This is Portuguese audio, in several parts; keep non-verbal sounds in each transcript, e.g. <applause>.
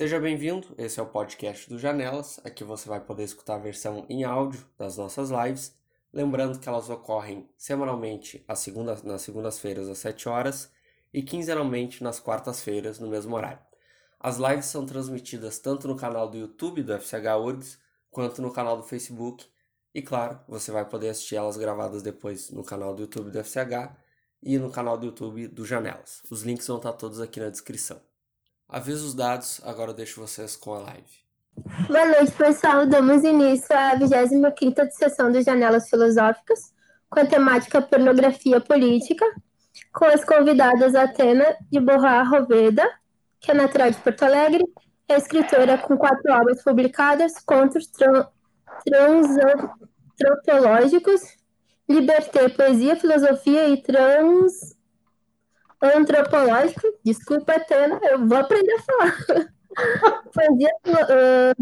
Seja bem-vindo, esse é o podcast do Janelas. Aqui você vai poder escutar a versão em áudio das nossas lives. Lembrando que elas ocorrem semanalmente nas segundas-feiras às 7 horas e quinzenalmente nas quartas-feiras no mesmo horário. As lives são transmitidas tanto no canal do YouTube do FCH URGS quanto no canal do Facebook. E claro, você vai poder assistir elas gravadas depois no canal do YouTube do FCH e no canal do YouTube do Janelas. Os links vão estar todos aqui na descrição. Aviso os dados, agora eu deixo vocês com a live. Boa noite, pessoal. Damos início à 25ª sessão dos Janelas Filosóficas, com a temática Pornografia Política, com as convidadas Atena de Borra Roveda, que é natural de Porto Alegre, é escritora com quatro obras publicadas, Contos Transantropológicos, Liberté, Poesia, Filosofia e Trans antropológico, desculpa, Atena, eu vou aprender a falar. <laughs> poesia, uh,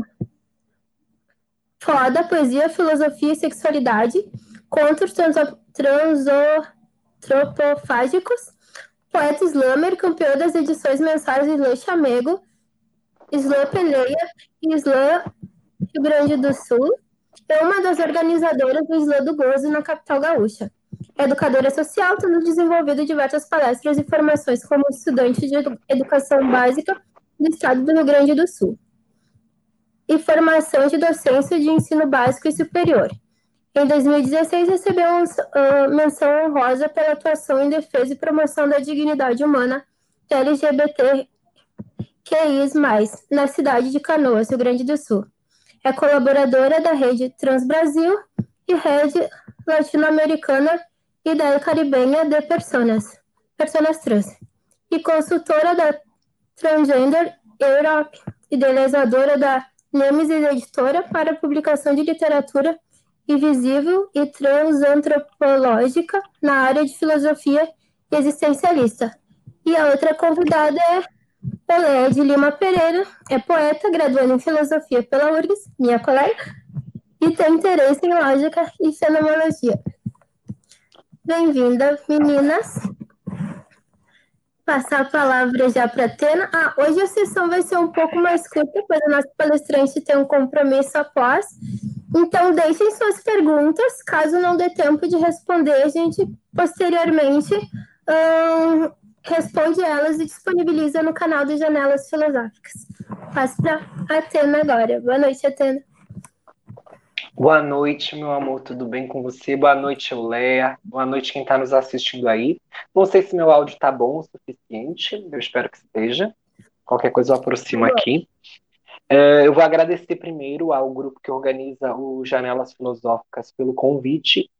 foda, poesia, filosofia e sexualidade, contos transantropofágicos, poeta Slammer, campeão das edições mensais do Islã Chamego, Islã Peleia e Islã Rio Grande do Sul, é uma das organizadoras do Islã do Gozo na capital gaúcha educadora social, tendo desenvolvido diversas palestras e formações como estudante de educação básica do estado do Rio Grande do Sul, e formação de docência de ensino básico e superior. Em 2016, recebeu uma menção honrosa pela atuação em defesa e promoção da dignidade humana LGBT mais na cidade de Canoas, Rio Grande do Sul. É colaboradora da rede Transbrasil e rede latino-americana ideia caribenha de personas, personas trans, e consultora da Transgender Europe, idealizadora da Nemesis Editora para publicação de literatura invisível e transantropológica na área de filosofia existencialista. E a outra convidada é Olé de Lima Pereira, é poeta, graduada em filosofia pela URGS, minha colega, e tem interesse em lógica e fenomenologia. Bem-vinda, meninas. Passar a palavra já para a Tena. Ah, hoje a sessão vai ser um pouco mais curta, pois a nossa palestrante tem um compromisso após. Então, deixem suas perguntas. Caso não dê tempo de responder, a gente posteriormente hum, responde elas e disponibiliza no canal de Janelas Filosóficas. Passo para a Atena agora. Boa noite, Atena. Boa noite, meu amor, tudo bem com você? Boa noite, Euléia. Boa noite, quem está nos assistindo aí. Não sei se meu áudio está bom o suficiente, eu espero que esteja. Qualquer coisa eu aproximo aqui. É, eu vou agradecer primeiro ao grupo que organiza o Janelas Filosóficas pelo convite.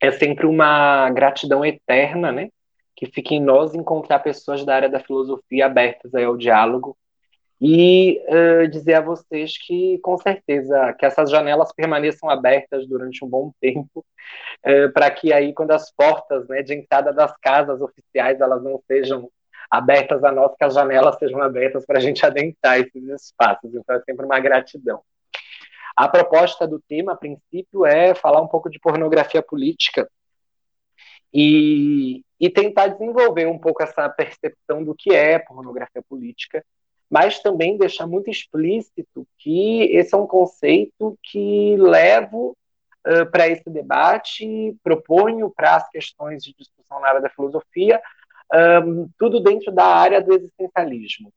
É sempre uma gratidão eterna, né? Que fica em nós encontrar pessoas da área da filosofia abertas aí ao diálogo e uh, dizer a vocês que, com certeza, que essas janelas permaneçam abertas durante um bom tempo, uh, para que aí, quando as portas né, de entrada das casas oficiais elas não sejam abertas a nós, que as janelas sejam abertas para a gente adentrar esses espaços. Então, é sempre uma gratidão. A proposta do tema, a princípio, é falar um pouco de pornografia política e, e tentar desenvolver um pouco essa percepção do que é pornografia política mas também deixar muito explícito que esse é um conceito que levo uh, para esse debate, proponho para as questões de discussão na área da filosofia, um, tudo dentro da área do existencialismo.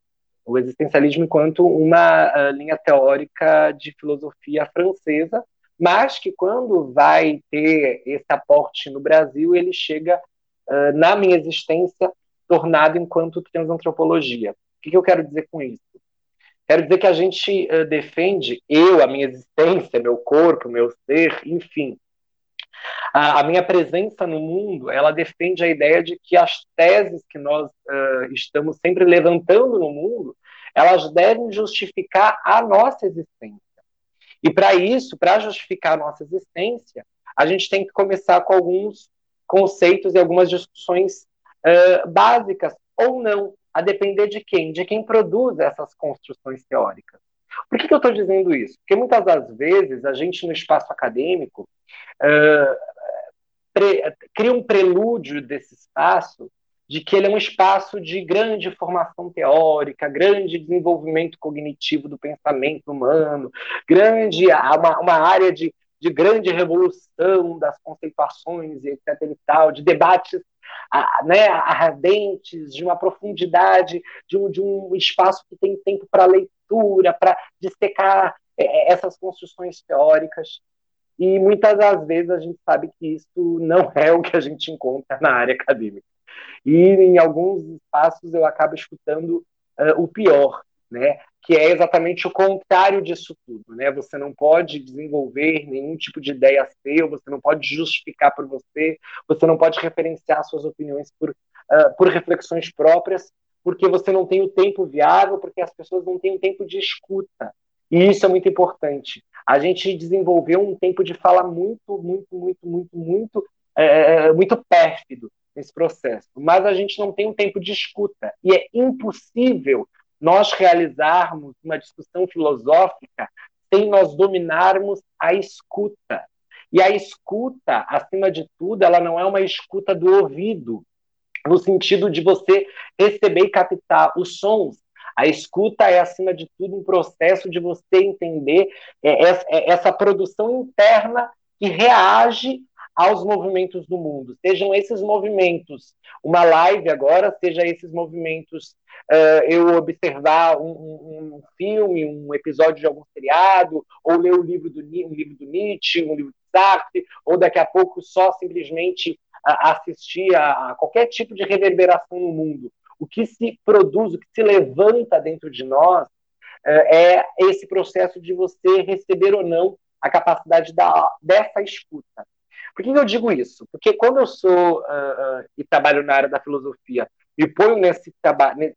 O existencialismo enquanto uma uh, linha teórica de filosofia francesa, mas que quando vai ter esse aporte no Brasil, ele chega uh, na minha existência tornado enquanto transantropologia. O que, que eu quero dizer com isso? Quero dizer que a gente uh, defende, eu, a minha existência, meu corpo, meu ser, enfim, a, a, minha presença no mundo, ela defende a ideia de que as teses que nós uh, estamos sempre levantando no mundo, elas devem justificar a nossa existência. E para isso, para justificar a nossa existência, a gente tem que começar com alguns conceitos e algumas discussões uh, básicas, ou não, a depender de quem? De quem produz essas construções teóricas. Por que, que eu estou dizendo isso? Porque muitas das vezes a gente no espaço acadêmico uh, pre, cria um prelúdio desse espaço de que ele é um espaço de grande formação teórica, grande desenvolvimento cognitivo do pensamento humano, grande uma, uma área de, de grande revolução das conceituações e etc. E tal, de debates né, ardentes, de uma profundidade, de um, de um espaço que tem tempo para leitura, para dissecar é, é, essas construções teóricas. E muitas das vezes a gente sabe que isso não é o que a gente encontra na área acadêmica. E em alguns espaços eu acabo escutando uh, o pior, né? Que é exatamente o contrário disso tudo. Né? Você não pode desenvolver nenhum tipo de ideia seu, você não pode justificar por você, você não pode referenciar suas opiniões por, uh, por reflexões próprias, porque você não tem o tempo viável, porque as pessoas não têm o tempo de escuta. E isso é muito importante. A gente desenvolveu um tempo de fala muito, muito, muito, muito, muito, é, muito pérfido nesse processo. Mas a gente não tem um tempo de escuta. E é impossível nós realizarmos uma discussão filosófica sem nós dominarmos a escuta. E a escuta, acima de tudo, ela não é uma escuta do ouvido, no sentido de você receber e captar os sons. A escuta é, acima de tudo, um processo de você entender é, é, essa produção interna que reage aos movimentos do mundo. Sejam esses movimentos, uma live agora, seja esses movimentos, uh, eu observar um, um, um, filme, um episódio de algum seriado, ou ler um livro do, um livro do Nietzsche, um livro de Sartre, ou daqui a pouco só simplesmente uh, assistir a, qualquer tipo de reverberação no mundo. O que se produz, o que se levanta dentro de nós uh, é esse processo de você receber ou não a capacidade da, dessa escuta. Por que eu digo isso? Porque quando eu sou uh, uh, e trabalho na área da filosofia, me ponho nesse,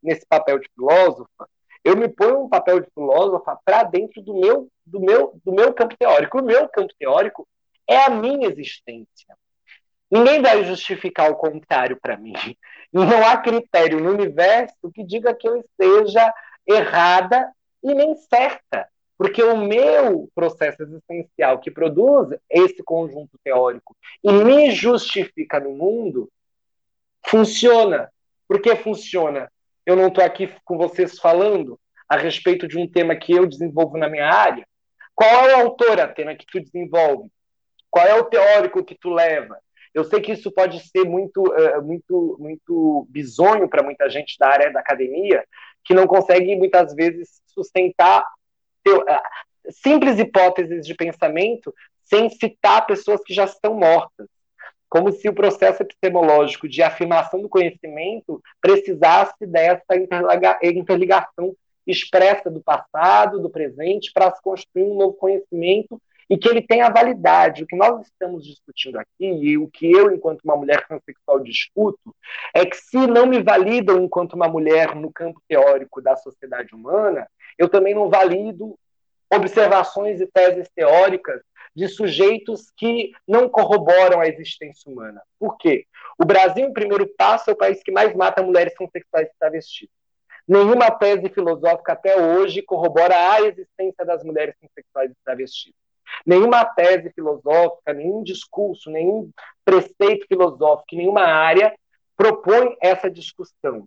nesse papel de filósofa, eu me ponho um papel de filósofa para dentro do meu, do, meu, do meu campo teórico. O meu campo teórico é a minha existência. Ninguém vai justificar o contrário para mim. <laughs> Não há critério no universo que diga que eu esteja errada e nem certa. Porque o meu processo existencial que produz esse conjunto teórico e me justifica no mundo funciona. Por que funciona? Eu não estou aqui com vocês falando a respeito de um tema que eu desenvolvo na minha área. Qual é o autor, Atena, que tu desenvolve? Qual é o teórico que tu leva? Eu sei que isso pode ser muito, uh, muito, muito bizonho para muita gente da área da academia, que não consegue muitas vezes sustentar simples hipóteses de pensamento sem citar pessoas que já estão mortas. Como se o processo epistemológico de afirmação do conhecimento precisasse dessa interligação expressa do passado, do presente, para se construir um novo conhecimento e que ele tenha validade. O que nós estamos discutindo aqui, e o que eu, enquanto uma mulher transexual, discuto, é que se não me validam enquanto uma mulher no campo teórico da sociedade humana, eu também não valido observações e teses teóricas de sujeitos que não corroboram a existência humana. Por quê? O Brasil, em primeiro passo, é o país que mais mata mulheres transexuais e travestis. Nenhuma tese filosófica até hoje corrobora a existência das mulheres transexuais e travestis. Nenhuma tese filosófica, nenhum discurso, nenhum preceito filosófico, nenhuma área propõe essa discussão.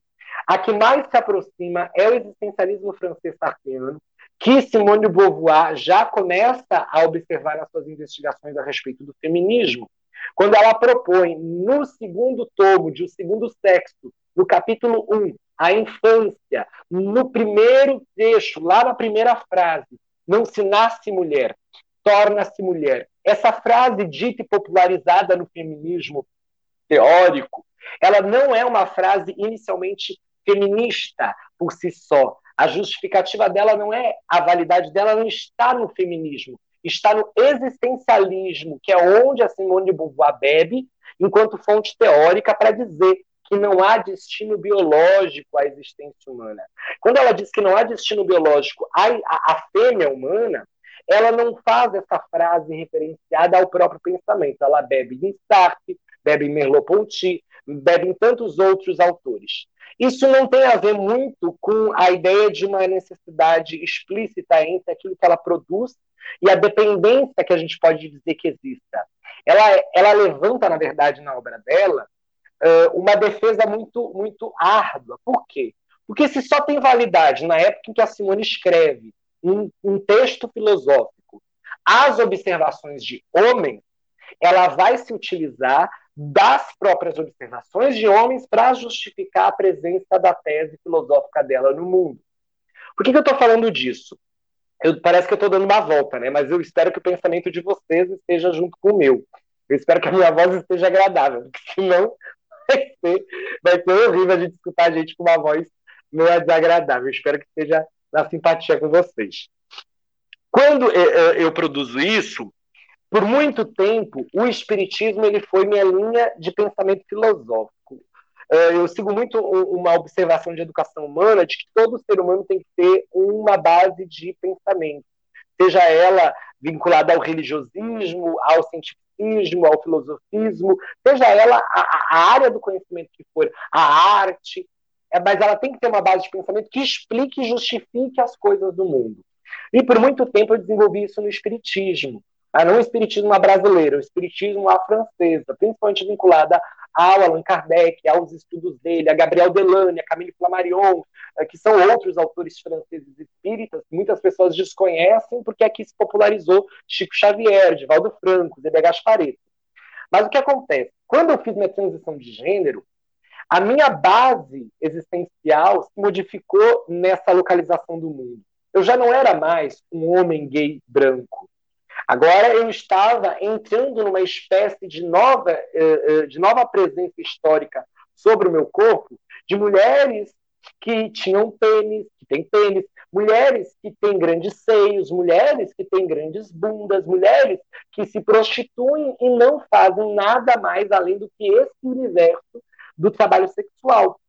A que mais se aproxima é o existencialismo francês sartreano, que Simone de Beauvoir já começa a observar nas suas investigações a respeito do feminismo, quando ela propõe, no segundo tomo de O Segundo Sexo, no capítulo 1, a infância, no primeiro trecho, lá na primeira frase, não se nasce mulher, torna-se mulher. Essa frase dita e popularizada no feminismo teórico, ela não é uma frase inicialmente feminista por si só. A justificativa dela não é a validade dela não está no feminismo, está no existencialismo, que é onde a Simone de Beauvoir bebe enquanto fonte teórica para dizer que não há destino biológico à existência humana. Quando ela diz que não há destino biológico à, à, à fêmea humana, ela não faz essa frase referenciada ao próprio pensamento. Ela bebe em Sartre, bebe em Merleau-Ponty, bebe em tantos outros autores. Isso não tem a ver muito com a ideia de uma necessidade explícita entre aquilo que ela produz e a dependência que a gente pode dizer que exista. Ela, ela levanta, na verdade, na obra dela, uh, uma defesa muito, muito árdua. Por quê? Porque se só tem validade na época em que a Simone escreve um, um texto filosófico as observações de homens, ela vai se utilizar das próprias observações de homens para justificar a presença da tese filosófica dela no mundo. Por que, que eu estou falando disso? Eu, parece que eu estou dando uma volta, né? mas eu espero que o pensamento de vocês esteja junto com o meu. Eu espero que a minha voz esteja agradável, porque <laughs> senão vai ser, vai ser horrível a gente escutar a gente com uma voz meio desagradável. Eu espero que esteja na simpatia com vocês. Quando eu produzo isso, por muito tempo, o espiritismo ele foi minha linha de pensamento filosófico. Eu sigo muito uma observação de educação humana de que todo ser humano tem que ter uma base de pensamento, seja ela vinculada ao religiosismo, ao cientificismo, ao filosofismo, seja ela a, a área do conhecimento que for, a arte, é, mas ela tem que ter uma base de pensamento que explique e justifique as coisas do mundo. E por muito tempo eu desenvolvi isso no espiritismo. Ah, não o espiritismo brasileiro, o espiritismo à francesa, principalmente vinculada ao Allan Kardec, aos estudos dele, a Gabriel Delane, a Camille Flammarion, eh, que são outros autores franceses espíritas que muitas pessoas desconhecem porque aqui se popularizou Chico Xavier, Divaldo Franco, Zé Gasparetto. Mas o que acontece? Quando eu fiz minha transição de gênero, a minha base existencial se modificou nessa localização do mundo. Eu já não era mais um homem gay branco. Agora eu estava entrando numa espécie de nova, eh, eh, de nova presença histórica sobre o meu corpo, de mulheres que tinham pênis, que têm pênis, mulheres que têm grandes seios, mulheres que têm grandes bundas, mulheres que se prostituem e não fazem nada mais além do que esse universo do trabalho sexual.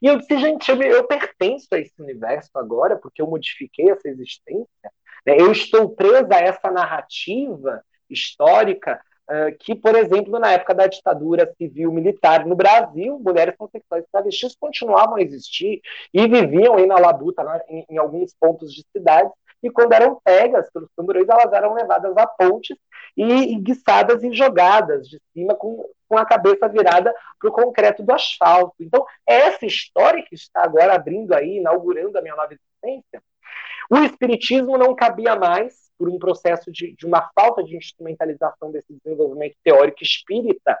E eu disse, gente, eu, eu pertenço a esse universo agora, porque eu modifiquei essa existência. Né? Eu estou presa a essa narrativa histórica uh, que, por exemplo, na época da ditadura civil-militar no Brasil, mulheres transexuais e travestis continuavam a existir e viviam aí na labuta, né, em, em alguns pontos de cidades, e quando eram pegas pelos tamborões, elas eram levadas a pontes e guiçadas e jogadas de cima com, com a cabeça virada para o concreto do asfalto. Então, essa história que está agora abrindo aí, inaugurando a minha nova existência, o espiritismo não cabia mais por um processo de, de uma falta de instrumentalização desse desenvolvimento teórico espírita,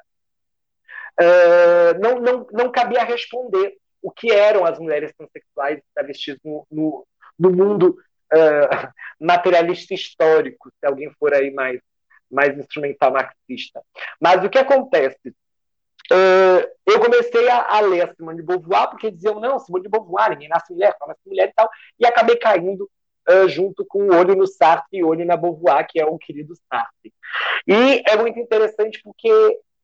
uh, não, não, não cabia responder o que eram as mulheres transexuais travestis no, no, no mundo uh, <laughs> materialista histórico, se alguém for aí mais, mais instrumental marxista. Mas o que acontece? Uh, eu comecei a, ler a Simone de Beauvoir, porque diziam, não, Simone de Beauvoir, ninguém nasce mulher, nasce mulher e tal, e acabei caindo uh, junto com o olho no Sartre e olho na Beauvoir, que é o querido Sartre. E é muito interessante porque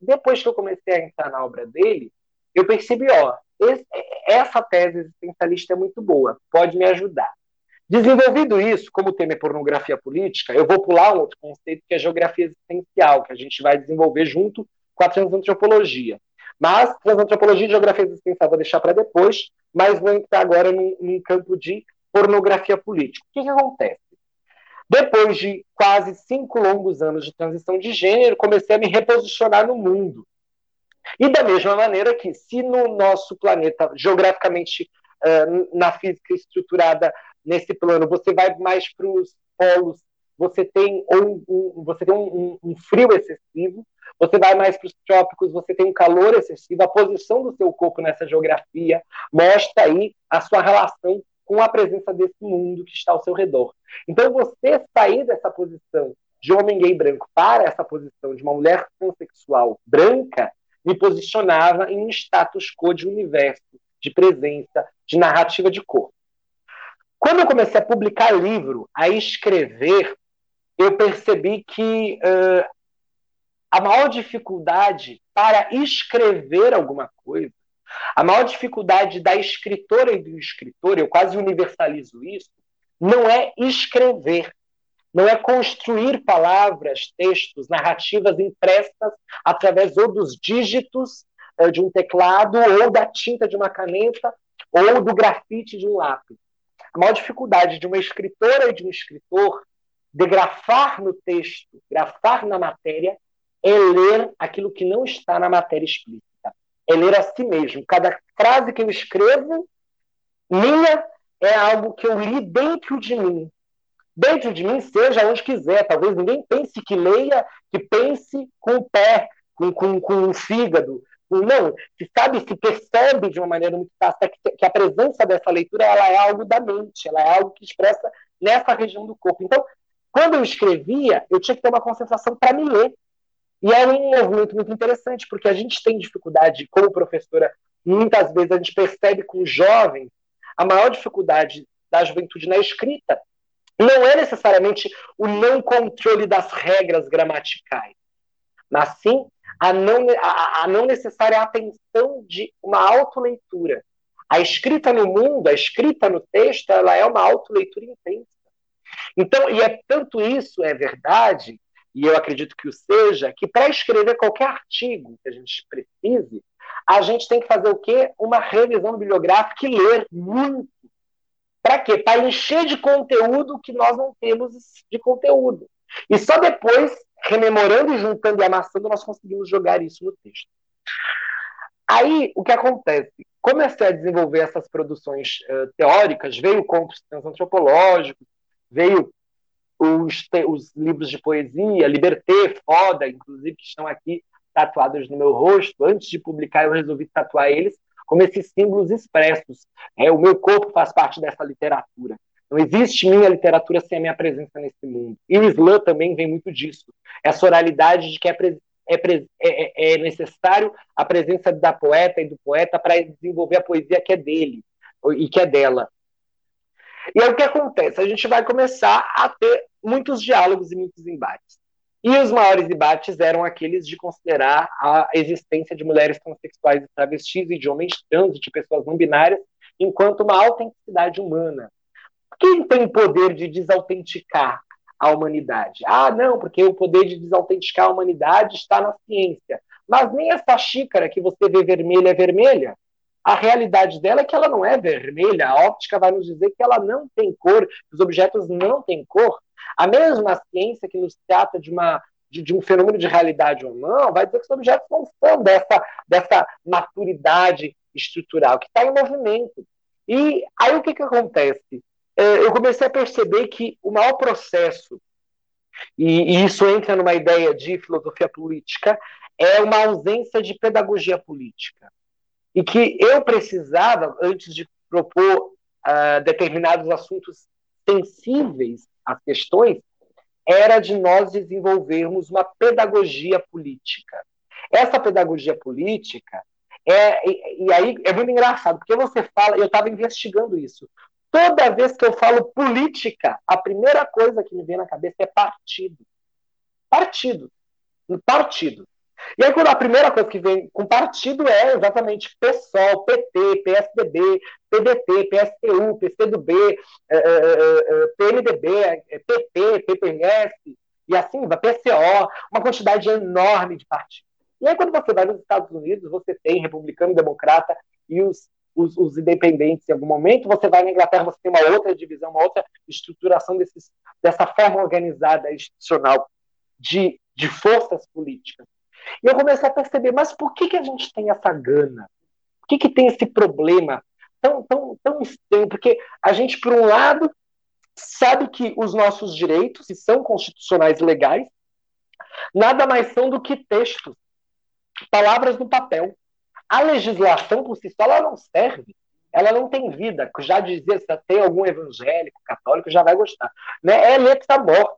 depois que eu comecei a entrar na obra dele, eu percebi, ó, esse, essa tese existencialista é muito boa, pode me ajudar. Desenvolvido isso, como o tema é pornografia política, eu vou pular um outro conceito que é geografia existencial, que a gente vai desenvolver junto com a transantropologia. Mas transantropologia e geografia existencial vou deixar para depois, mas vou entrar agora num, num campo de pornografia política. O que, que acontece? Depois de quase cinco longos anos de transição de gênero, comecei a me reposicionar no mundo. E da mesma maneira que, se no nosso planeta, geograficamente, uh, na física estruturada, nesse plano, você vai mais para os polos, você tem, um, um você tem um, um, frio excessivo, você vai mais para os trópicos, você tem um calor excessivo, a posição do seu corpo nessa geografia mostra aí a sua relação com a presença desse mundo que está ao seu redor. Então, você sair dessa posição de homem gay branco para essa posição de uma mulher transexual branca me posicionava em um status quo de universo, de presença, de narrativa de corpo. Quando eu comecei a publicar livro, a escrever, eu percebi que uh, a maior dificuldade para escrever alguma coisa, a maior dificuldade da escritora e do escritor, eu quase universalizo isso, não é escrever, não é construir palavras, textos, narrativas impressas através ou dos dígitos uh, de um teclado, ou da tinta de uma caneta, ou do grafite de um lápis. A maior dificuldade de uma escritora e de um escritor de grafar no texto, grafar na matéria, é ler aquilo que não está na matéria explícita. é ler a si mesmo. Cada frase que eu escrevo, minha, é algo que eu li dentro de mim. Dentro de mim, seja onde quiser. Talvez ninguém pense que leia, que pense com o pé, com, com, com o fígado. Não, se sabe, se percebe de uma maneira muito fácil que, que a presença dessa leitura ela é algo da mente, ela é algo que expressa nessa região do corpo. Então, quando eu escrevia, eu tinha que ter uma concentração para me ler. E é um movimento muito interessante, porque a gente tem dificuldade, como professora, muitas vezes a gente percebe com jovens a maior dificuldade da juventude na escrita não é necessariamente o não controle das regras gramaticais, mas sim a não, a, a não necessária atenção de uma autoleitura. A escrita no mundo, a escrita no texto, ela é uma autoleitura intensa. Então, e é tanto isso é verdade e eu acredito que o seja, que para escrever qualquer artigo que a gente precise, a gente tem que fazer o quê? Uma revisão bibliográfica e ler muito. Para quê? Para encher de conteúdo que nós não temos de conteúdo. E só depois, rememorando, juntando e amassando, nós conseguimos jogar isso no texto. Aí, o que acontece? Comecei a desenvolver essas produções uh, teóricas, veio contos antropológicos, veio os, os livros de poesia, Liberté, Foda, inclusive, que estão aqui tatuados no meu rosto. Antes de publicar, eu resolvi tatuar eles como esses símbolos expressos. É, o meu corpo faz parte dessa literatura. Não existe minha literatura sem a minha presença nesse mundo. E o slam também vem muito disso. Essa oralidade de que é, é, é, é necessário a presença da poeta e do poeta para desenvolver a poesia que é dele e que é dela. E aí o que acontece? A gente vai começar a ter muitos diálogos e muitos embates. E os maiores debates eram aqueles de considerar a existência de mulheres transexuais e travestis e de homens trans e de pessoas não binárias enquanto uma autenticidade humana. Quem tem poder de desautenticar a humanidade? Ah, não, porque o poder de desautenticar a humanidade está na ciência. Mas nem essa xícara que você vê vermelha é vermelha a realidade dela é que ela não é vermelha, a óptica vai nos dizer que ela não tem cor, os objetos não têm cor. A mesma ciência que nos trata de, uma, de, de um fenômeno de realidade ou não, vai dizer que os objetos não são dessa, dessa maturidade estrutural, que está em movimento. E aí o que, que acontece? É, eu comecei a perceber que o maior processo, e, e isso entra numa ideia de filosofia política, é uma ausência de pedagogia política e que eu precisava, antes de propor uh, determinados assuntos sensíveis às questões, era de nós desenvolvermos uma pedagogia política. Essa pedagogia política é e, e aí é muito engraçado porque você fala, eu estava investigando isso. Toda vez que eu falo política, a primeira coisa que me vem na cabeça é partido. Partido. Partido. E aí, quando a primeira coisa que vem com partido é exatamente PSOL, PT, PSDB, PDT, PSTU, PCdoB, é, é, é, PMDB, PP, PPS, e assim vai, PCO, uma quantidade enorme de partidos. E aí, quando você vai nos Estados Unidos, você tem republicano, democrata e os, os, os, independentes em algum momento, você vai na Inglaterra, você tem uma outra divisão, uma outra estruturação desses, dessa forma organizada, institucional de, de forças políticas. E eu comecei a perceber, mas por que, que a gente tem essa gana? Por que, que tem esse problema tão, tão, tão estranho? Porque a gente, por um lado, sabe que os nossos direitos, que são constitucionais e legais, nada mais são do que textos, palavras no papel. A legislação por si só ela não serve, ela não tem vida. Já dizia, se tem algum evangélico, católico, já vai gostar. Né? É letra morta.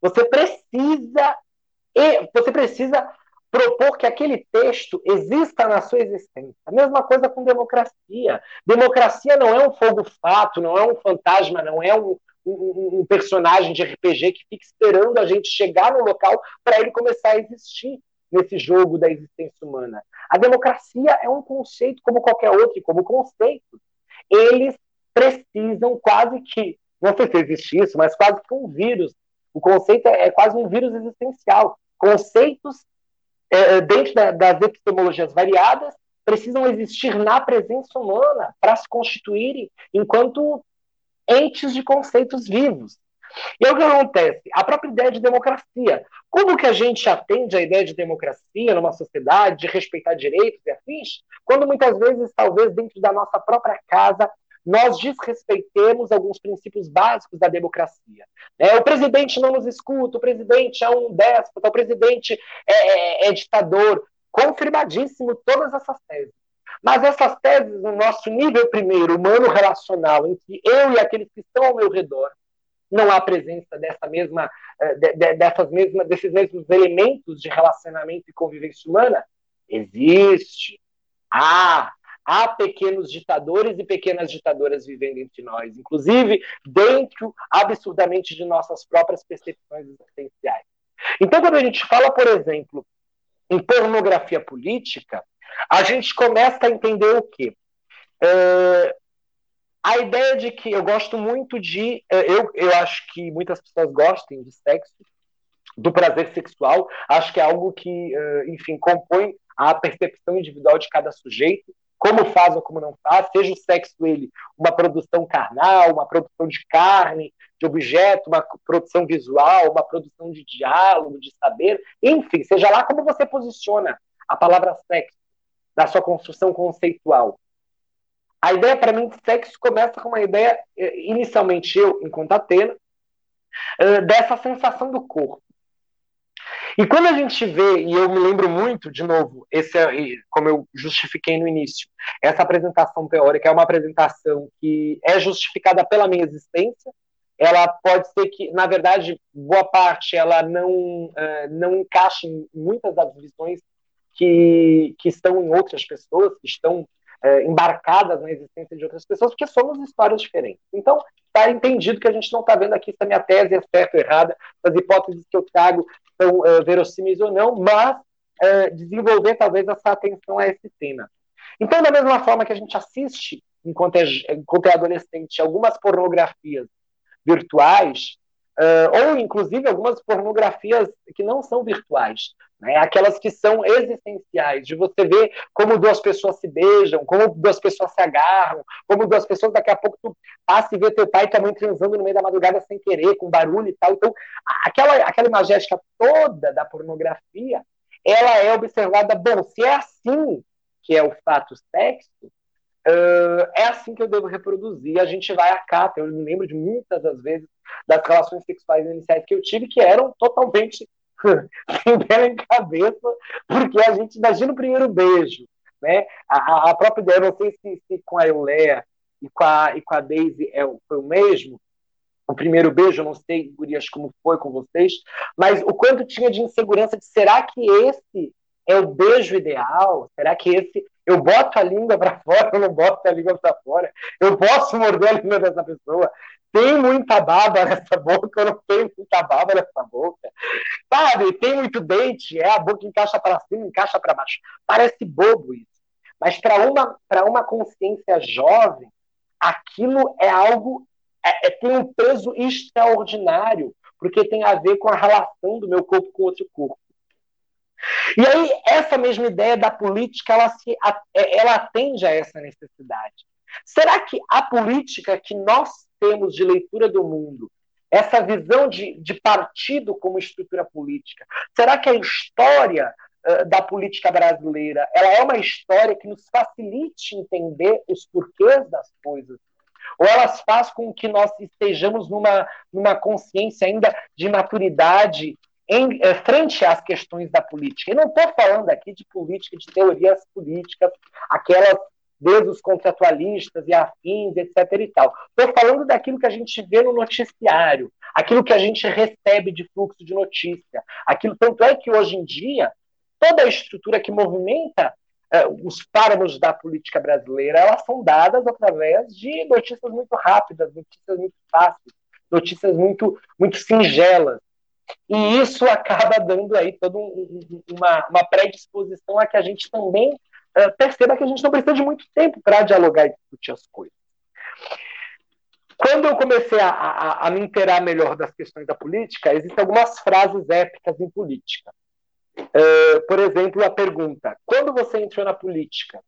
Você precisa, você precisa propor que aquele texto exista na sua existência. A mesma coisa com democracia. Democracia não é um fogo-fato, não é um fantasma, não é um, um, um, personagem de RPG que fica esperando a gente chegar no local para ele começar a existir nesse jogo da existência humana. A democracia é um conceito como qualquer outro, como conceito. Eles precisam quase que, não sei se existe isso, mas quase que um vírus. O conceito é, é quase um vírus existencial. Conceitos é, é, dentro da, das epistemologias variadas, precisam existir na presença humana para se constituírem enquanto entes de conceitos vivos. E aí o que acontece? A própria ideia de democracia. Como que a gente atende à ideia de democracia numa sociedade, de respeitar direitos e afins, quando muitas vezes, talvez dentro da nossa própria casa, nós desrespeitemos alguns princípios básicos da democracia. É, o presidente não nos escuta, o presidente é um déspota, o presidente é, é, é ditador. Confirmadíssimo todas essas teses. Mas essas teses, no nosso nível primeiro, humano relacional, em que eu e aqueles que estão ao meu redor, não há presença dessa mesma, eh, dessas mesmas, desses mesmos elementos de relacionamento e convivência humana, existe. Há, há pequenos ditadores e pequenas ditadoras vivendo entre nós, inclusive dentro absurdamente de nossas próprias percepções existenciais. Então, quando a gente fala, por exemplo, em pornografia política, a gente começa a entender o quê? É, a ideia de que eu gosto muito de. É, eu, eu acho que muitas pessoas gostem de sexo, do prazer sexual, acho que é algo que, é, enfim, compõe a percepção individual de cada sujeito, como faz ou como não faz, seja o sexo ele uma produção carnal, uma produção de carne, de objeto, uma produção visual, uma produção de diálogo, de saber, enfim, seja lá como você posiciona a palavra sexo na sua construção conceitual. A ideia, para mim, de sexo começa com uma ideia, eh, inicialmente eu, enquanto Atena, eh, dessa sensação do corpo. E quando a gente vê, e eu me lembro muito, de novo, esse é, como eu justifiquei no início, essa apresentação teórica é uma apresentação que é justificada pela minha existência, ela pode ser que, na verdade, boa parte ela não, não encaixe em muitas das visões que, que estão em outras pessoas, que estão é, embarcadas na existência de outras pessoas, porque somos histórias diferentes. Então, está entendido que a gente não está vendo aqui se a minha tese é certa ou errada, se as hipóteses que eu trago são é, verossímeis ou não, mas é, desenvolver talvez essa atenção a esse tema. Então, da mesma forma que a gente assiste, enquanto é, enquanto é adolescente, algumas pornografias virtuais, uh, ou inclusive algumas pornografias que não são virtuais, né? aquelas que são existenciais, de você ver como duas pessoas se beijam, como duas pessoas se agarram, como duas pessoas, daqui a pouco tu passa e vê teu pai e tua mãe transando no meio da madrugada sem querer, com barulho e tal. Então, aquela, aquela imagética toda da pornografia, ela é observada, bom, se é assim que é o fato sexo, uh, é assim que eu devo reproduzir. A gente vai a cata. Eu me lembro de muitas das vezes das relações sexuais iniciais que eu tive que eram totalmente <laughs> sem pé em cabeça, porque a gente imagina o primeiro beijo, né? A, a própria ideia, não sei se, se com a Euléia e com a, e com a Daisy é, foi o mesmo, o primeiro beijo, eu não sei, Gurias, como foi com vocês, mas o quanto tinha de insegurança de será que esse é o beijo ideal? Será que esse eu boto a língua para <laughs> fora ou não boto a língua para fora? Eu posso morder a língua dessa pessoa? Tem muita baba nessa boca ou não tem muita baba nessa boca? Sabe? Tem muito dente, é a boca encaixa para cima, encaixa para baixo. Parece bobo isso. Mas para uma, uma consciência jovem, aquilo é algo, é, é, tem um peso extraordinário, porque tem a ver com a relação do meu corpo com outro corpo. E aí, essa mesma ideia da política, ela, se, é, ela atende a essa necessidade. Será que a política que nós temos de leitura do mundo, essa visão de, de partido como estrutura política, será que a história uh, da política brasileira ela é uma história que nos facilite entender os porquês das coisas? Ou elas faz com que nós estejamos numa, numa consciência ainda de maturidade em, é, frente às questões da política. E não estou falando aqui de política, de teorias políticas, aquelas desde os contratualistas e afins, etc. e tal. Estou falando daquilo que a gente vê no noticiário, aquilo que a gente recebe de fluxo de notícia. Aquilo, tanto é que hoje em dia, toda a estrutura que movimenta eh, os páramos da política brasileira, elas são dadas através de notícias muito rápidas, notícias muito fáceis, notícias muito, muito singelas. E isso <laughs> acaba dando aí toda um, uma, uma predisposição a que a gente também uh, perceba que a gente não precisa de muito tempo para dialogar e discutir as coisas. Quando eu comecei a, a, a, me inteirar melhor das questões da política, existem algumas frases épicas em política. Uh, por exemplo, a pergunta: quando você entrou na política,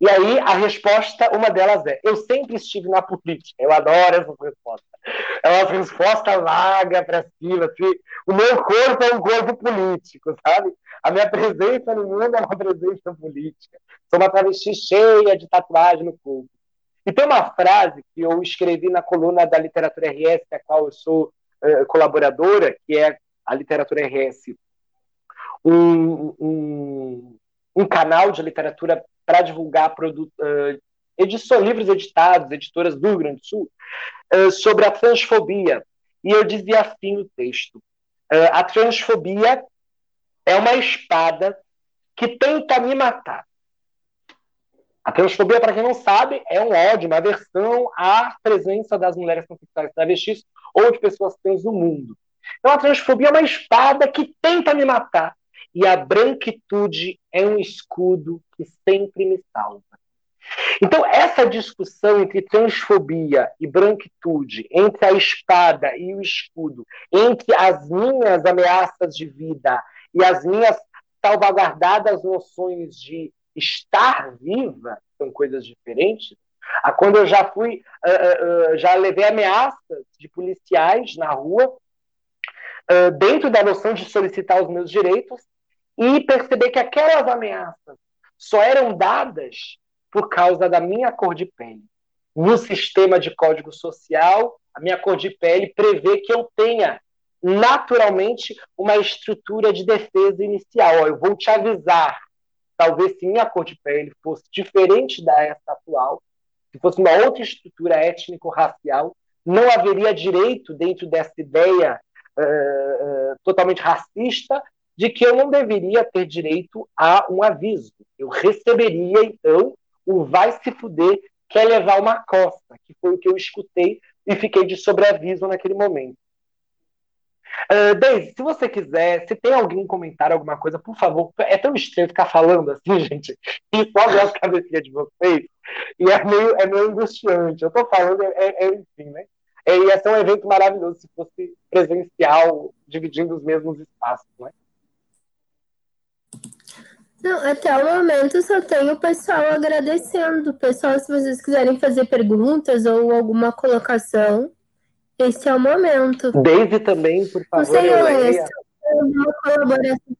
E aí a resposta, uma delas é: eu sempre estive na política. Eu adoro essa resposta. É uma resposta vaga para cima. Assim. O meu corpo é um corpo político, sabe? A minha presença no mundo é uma <laughs> presença política. Sou uma travesti cheia de tatuagem no corpo. E tem uma frase que eu escrevi na coluna da Literatura RS, a qual eu sou uh, colaboradora, que é a Literatura RS, um, um, um canal de literatura para divulgar produto, uh, livros editados, editoras do Rio Grande do Sul, uh, sobre a transfobia. E eu dizia assim no texto: uh, a transfobia é uma espada que tenta me matar. A transfobia, para quem não sabe, é um ódio, uma aversão à presença das mulheres transexuais travestis ou de pessoas trans no mundo. Então, a transfobia é uma espada que tenta me matar e a branquitude é um escudo que sempre me salva. Então, essa discussão entre transfobia e branquitude, entre a espada e o escudo, entre as minhas ameaças de vida e as minhas salvaguardadas noções de estar viva, são coisas diferentes. A quando eu já fui, uh, uh, já levei ameaças de policiais na rua, uh, dentro da noção de solicitar os meus direitos, e perceber que aquelas ameaças só eram dadas por causa da minha cor de pele. No sistema de código social, a minha cor de pele prevê que eu tenha naturalmente uma estrutura de defesa inicial. eu vou te avisar. Talvez se minha cor de pele fosse diferente da essa atual, se fosse uma outra estrutura étnico-racial, não haveria direito dentro dessa ideia uh, uh, totalmente racista de que eu não deveria ter direito a um aviso. Eu receberia, então, o vai se fuder, quer levar uma costa, que foi o que eu escutei e fiquei de sobreaviso naquele momento. Uh, se você quiser, se tem alguém comentar alguma coisa, por favor, é tão estranho ficar falando assim, <laughs> gente, e só ver as cabecinhas de vocês, e é meio, é meio angustiante. Eu tô falando, é, é enfim, né? É, ia ser um evento maravilhoso se fosse presencial, dividindo os mesmos espaços, né? Não, até o momento só tenho o pessoal agradecendo. Pessoal, se vocês quiserem fazer perguntas ou alguma colocação, esse é o momento. Dave também, por favor. Não sei, eu alguma colaboração.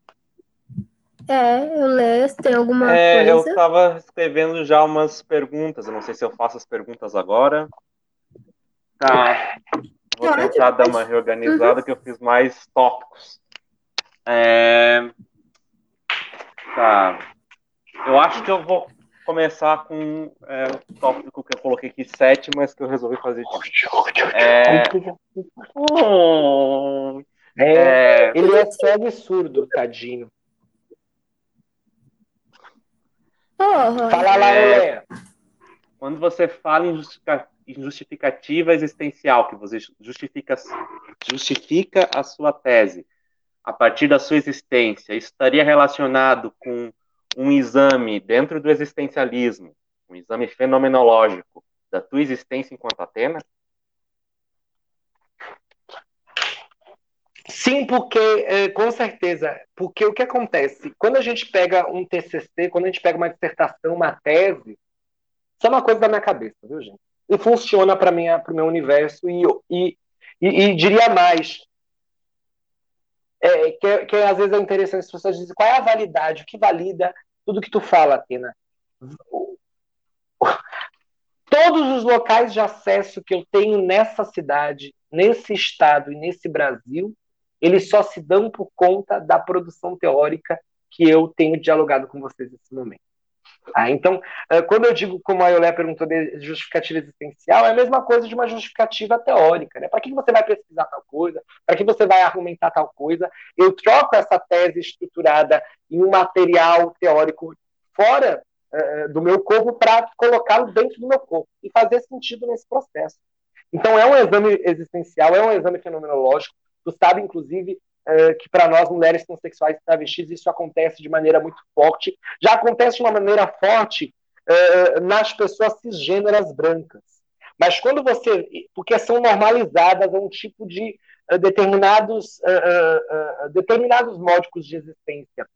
É, eu leio, tem alguma é, coisa. Eu estava escrevendo já umas perguntas, eu não sei se eu faço as perguntas agora. Tá. Vou tentar dar uma reorganizada, uhum. que eu fiz mais tópicos. É... Tá. Eu acho que eu vou começar com é, o tópico que eu coloquei aqui, sete, mas que eu resolvi fazer de. É... Oh, é... Ele é cego e surdo, tadinho. Fala lá, é... Quando você fala em justificativa existencial, que você justifica, justifica a sua tese, a partir da sua existência, isso estaria relacionado com um exame dentro do existencialismo, um exame fenomenológico da tua existência enquanto Atena? Sim, porque, é, com certeza, porque o que acontece? Quando a gente pega um TCC, quando a gente pega uma dissertação, uma tese, isso é uma coisa da minha cabeça, viu, gente? E funciona para o meu universo, e, e, e, e diria mais, é, que, que, às vezes é interessante as pessoas dizem qual é a validade, o que valida tudo que tu fala, Atena. Todos os locais de acesso que eu tenho nessa cidade, nesse estado e nesse Brasil, eles só se dão por conta da produção teórica que eu tenho dialogado com vocês nesse momento. Ah, então, eh, quando eu digo, como a Iolé perguntou, de justificativa existencial, é a mesma coisa de uma justificativa teórica. Né? Para que você vai pesquisar tal coisa? Para que você vai argumentar tal coisa? Eu troco essa tese estruturada em um material teórico fora uh, do meu corpo para colocá-lo dentro do meu corpo e fazer sentido nesse processo. Então, é um exame existencial, é um exame fenomenológico. Tu sabe, inclusive, é, que para nós, mulheres transexuais e travestis, isso acontece de maneira muito forte. Já acontece de uma maneira forte é, nas pessoas cisgêneras brancas. Mas quando você. Porque são normalizadas a um tipo de uh, determinados, determinados módicos de existência.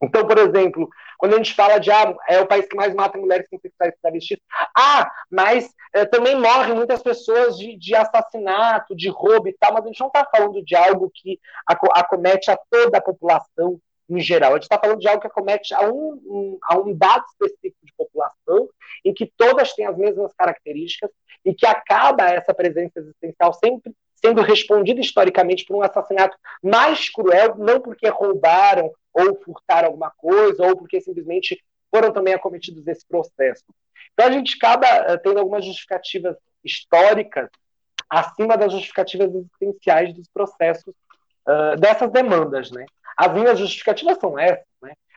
Então, por exemplo, quando a gente fala de ah, é o país que mais mata mulheres sexuais e travestis, ah, mas é, também morrem muitas pessoas de, de, assassinato, de roubo e tal, mas a gente não está falando de algo que acomete a toda a população em geral. A gente está falando de algo que acomete a um, um, a um dado específico de população, em que todas têm as mesmas características e que acaba essa presença existencial sempre sendo respondida historicamente por um assassinato mais cruel, não porque roubaram ou furtaram alguma coisa, ou porque simplesmente foram também acometidos desse processo. Então a gente acaba uh, tendo algumas justificativas históricas acima das justificativas existenciais dos processos uh, dessas demandas, né? As minhas justificativas são essas?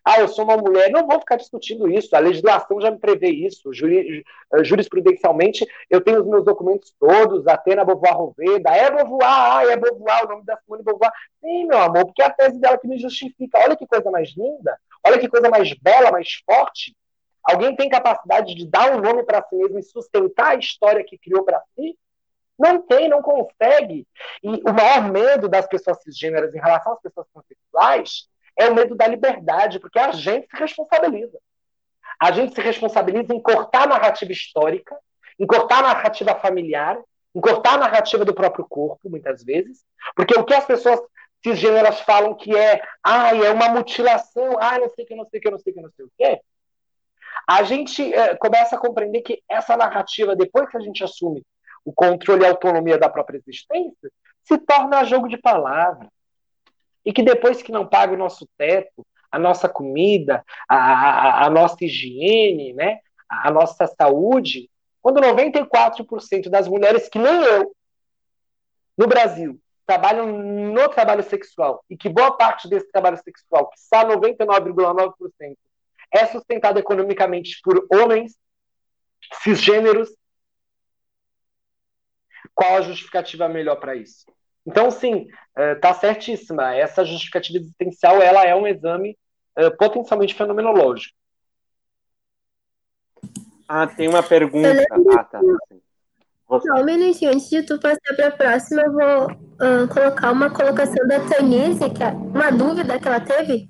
Ah, eu sou uma mulher, não vou ficar discutindo isso, a legislação já me prevê isso, juri, eh, jurisprudencialmente eu tenho os meus documentos todos, Atena Beauvoir Roveda, é Beauvoir, ah, é Beauvoir, o nome da Simone Beauvoir. Sim, meu amor, porque é a tese dela que me justifica. Olha que coisa mais linda, olha que coisa mais bela, mais forte. Alguém tem capacidade de dar um nome para si mesmo e sustentar a história que criou para si? Não tem, não consegue. E o maior medo das pessoas cisgêneras em relação às pessoas transexuais é o medo da liberdade, porque a gente se responsabiliza. A gente se responsabiliza em cortar a narrativa histórica, em cortar a narrativa familiar, em cortar a narrativa do próprio corpo, muitas vezes, porque o que as pessoas cisgêneras falam que é, ah, é uma mutilação, ah, não sei o que, não sei o que, não sei o que, não sei o que, a gente é, começa a compreender que essa narrativa, depois que a gente assume o controle e a autonomia da própria existência, se torna jogo de palavras e que depois que não paga o nosso teto, a nossa comida, a, a, a nossa higiene, né, a nossa saúde, quando 94% das mulheres que nem eu, no Brasil, trabalham no trabalho sexual e que boa parte desse trabalho sexual, que está 99,9%, é sustentado economicamente por homens cisgêneros, qual a justificativa melhor para isso? Então, sim, está é, certíssima. Essa justificativa existencial ela é um exame é, potencialmente fenomenológico. Ah, tem uma pergunta. Ah, tá. Só um minutinho, antes de tu passar para a próxima, eu vou uh, colocar uma colocação da Tanise, que é uma dúvida que ela teve.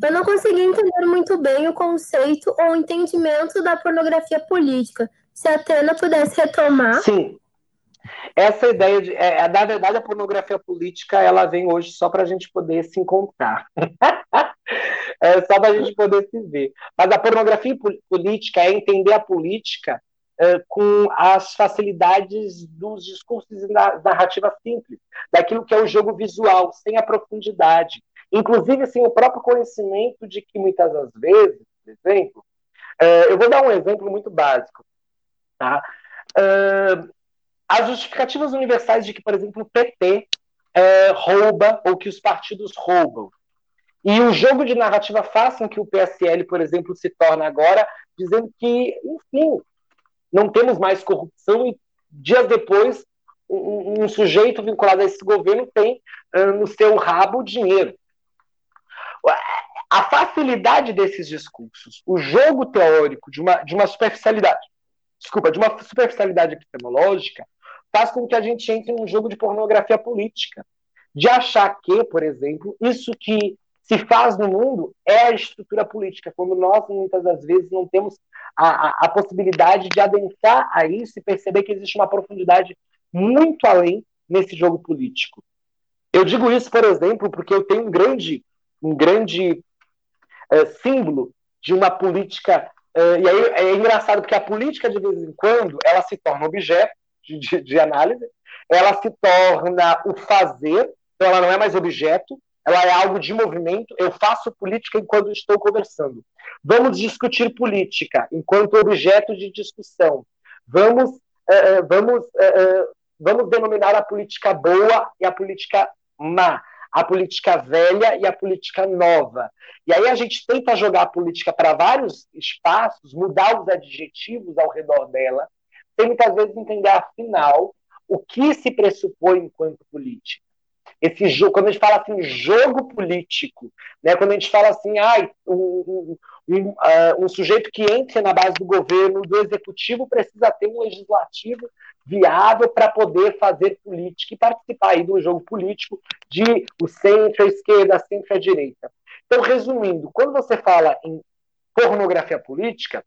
Eu não consegui entender muito bem o conceito ou o entendimento da pornografia política. Se a Atena pudesse retomar. Sim, essa ideia de. É, na verdade, a pornografia política ela vem hoje só para a gente poder se encontrar. <laughs> é só para a gente poder se ver. Mas a pornografia política é entender a política é, com as facilidades dos discursos e narrativa simples, daquilo que é o jogo visual, sem a profundidade. Inclusive, sem o próprio conhecimento de que muitas das vezes, por exemplo, é, eu vou dar um exemplo muito básico. Tá? As justificativas universais de que, por exemplo, o PT é, rouba ou que os partidos roubam. E o jogo de narrativa faz com que o PSL, por exemplo, se torne agora dizendo que, enfim, não temos mais corrupção e dias depois um, um sujeito vinculado a esse governo tem uh, no seu rabo dinheiro. A facilidade desses discursos, o jogo teórico de uma, de uma superficialidade, desculpa, de uma superficialidade epistemológica, faz com que a gente entre num jogo de pornografia política. De achar que, por exemplo, isso que se faz no mundo é a estrutura política, quando nós, muitas das vezes, não temos a, a, a possibilidade de adentrar a isso e perceber que existe uma profundidade muito além nesse jogo político. Eu digo isso, por exemplo, porque eu tenho um grande, um grande é, símbolo de uma política. É, e aí é engraçado porque a política, de vez em quando, ela se torna objeto de, de análise, ela se torna o fazer, então ela não é mais objeto, ela é algo de movimento. Eu faço política enquanto estou conversando. Vamos discutir política enquanto objeto de discussão. Vamos, uh, vamos, uh, vamos denominar a política boa e a política má, a política velha e a política nova. E aí a gente tenta jogar a política para vários espaços, mudar os adjetivos ao redor dela, sem muitas vezes entender, afinal, o que se pressupõe enquanto política. Esse jogo, quando a gente fala assim, jogo político, né, quando a gente fala assim, ah, um, um, uh, um sujeito que entra na base do governo, do executivo, precisa ter um legislativo viável para poder fazer política e participar aí do jogo político de o centro, a esquerda, centro, a direita. Então, resumindo, quando você fala em pornografia política,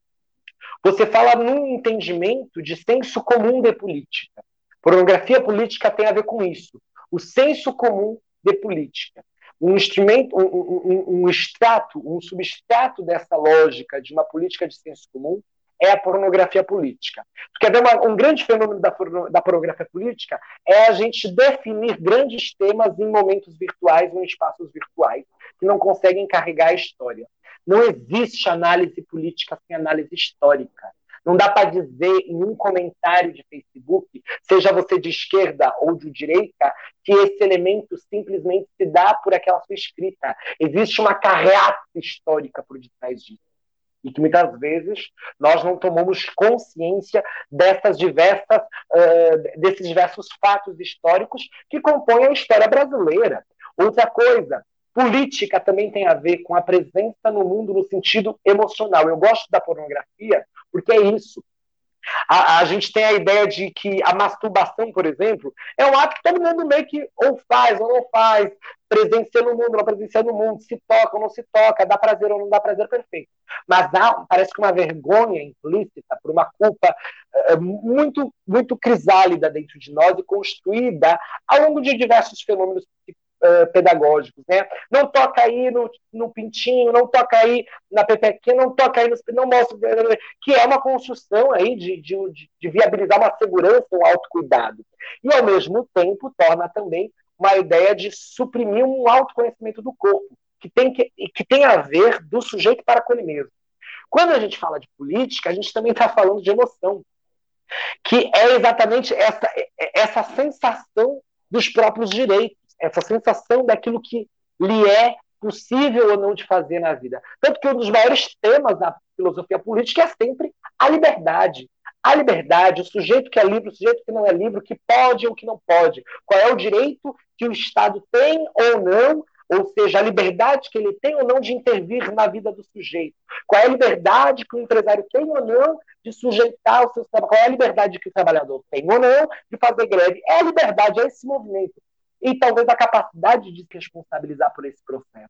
você fala num entendimento de senso comum de política. Pornografia política tem a ver com isso. O senso comum de política. Um instrumento, um, um, um extrato, um substrato dessa lógica de uma política de senso comum é a pornografia política. Quer ver uma, um grande fenômeno da, da pornografia política é a gente definir grandes temas em momentos virtuais, em espaços virtuais, que não conseguem carregar a história. Não existe análise política sem análise histórica. Não dá para dizer em um comentário de Facebook, seja você de esquerda ou de direita, que esse elemento simplesmente se dá por aquela sua escrita. Existe uma carreata histórica por detrás disso. E que muitas vezes nós não tomamos consciência dessas diversas, uh, desses diversos fatos históricos que compõem a história brasileira. Outra coisa, Política também tem a ver com a presença no mundo no sentido emocional. Eu gosto da pornografia porque é isso. A, a, gente tem a ideia de que a masturbação, por exemplo, é um ato que todo mundo meio que ou faz ou não faz, presencia no mundo, não presencia no mundo, se toca ou não se toca, dá prazer ou não dá prazer, perfeito. Mas há, parece que uma vergonha implícita por uma culpa é, muito, muito crisálida dentro de nós e construída ao longo de diversos fenômenos uh, pedagógicos, né? Não toca aí no, no pintinho, não toca aí na pepequinha, não toca aí no, não mostra que é uma construção aí de, de, de viabilizar uma segurança, um autocuidado. E ao mesmo tempo torna também uma ideia de suprimir um autoconhecimento do corpo, que tem, que, que tem a ver do sujeito para com ele mesmo. Quando a gente fala de política, a gente também está falando de emoção, que é exatamente essa, essa sensação dos próprios direitos essa sensação daquilo que lhe é possível ou não de fazer na vida. Tanto que um dos maiores temas da filosofia política é sempre a liberdade. A liberdade, o sujeito que é livre, o sujeito que não é livre, o que pode ou o que não pode. Qual é o direito que o Estado tem ou não, ou seja, a liberdade que ele tem ou não de intervir na vida do sujeito. Qual é a liberdade que o empresário tem ou não de sujeitar os seus trabalhos. Qual é a liberdade que o trabalhador tem ou não de fazer greve. É a liberdade, é esse movimento e talvez a capacidade de se responsabilizar por esse processo.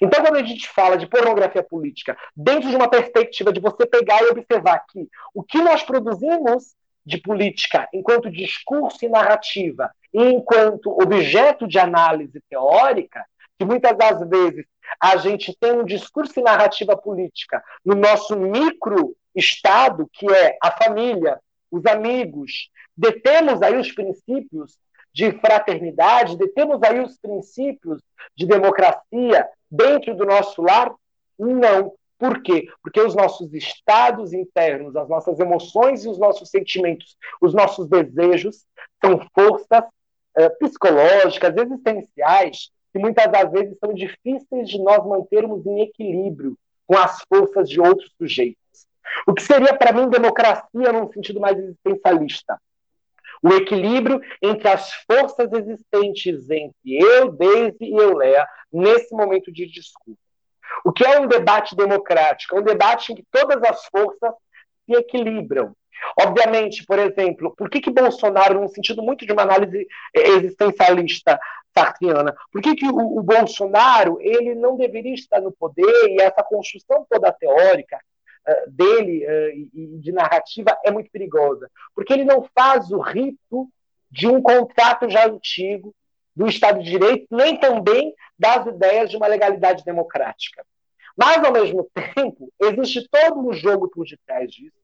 Então, quando a gente fala de pornografia política, dentro de uma perspectiva de você pegar e observar que o que nós produzimos de política enquanto discurso e narrativa, e enquanto objeto de análise teórica, que muitas das vezes a gente tem um discurso e narrativa política no nosso micro-estado, que é a família, os amigos, detemos aí os princípios de fraternidade, de temos aí os princípios de democracia dentro do nosso lar? Não. Por quê? Porque os nossos estados internos, as nossas emoções e os nossos sentimentos, os nossos desejos, são forças é, psicológicas, existenciais, que muitas das vezes são difíceis de nós mantermos em equilíbrio com as forças de outros sujeitos. O que seria para mim democracia num sentido mais existencialista? O equilíbrio entre as forças existentes entre eu, Deise e Euléa nesse momento de discurso. O que é um debate democrático? É um debate em que todas as forças se equilibram. Obviamente, por exemplo, por que, que Bolsonaro, num sentido muito de uma análise existencialista sartriana, por que, que o, o Bolsonaro ele não deveria estar no poder e essa construção toda teórica eh, dele eh, e de narrativa é muito perigosa, porque ele não faz o rito de um contrato já antigo do Estado de Direito, nem também das ideias de uma legalidade democrática. Mas, ao mesmo tempo, existe todo um jogo por detrás disso,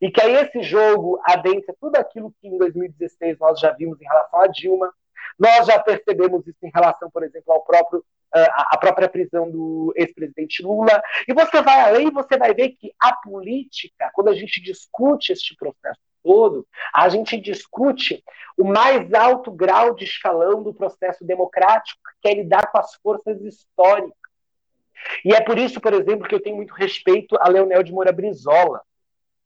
e que aí esse jogo adentra tudo aquilo que em 2016 nós já vimos em relação a Dilma, nós já percebemos isso em relação, por exemplo, ao próprio a própria prisão do ex-presidente Lula. E você vai além e você vai ver que a política, quando a gente discute este processo todo, a gente discute o mais alto grau de escalão do processo democrático, que é lidar com as forças históricas. E é por isso, por exemplo, que eu tenho muito respeito a Leonel de Moura Brizola,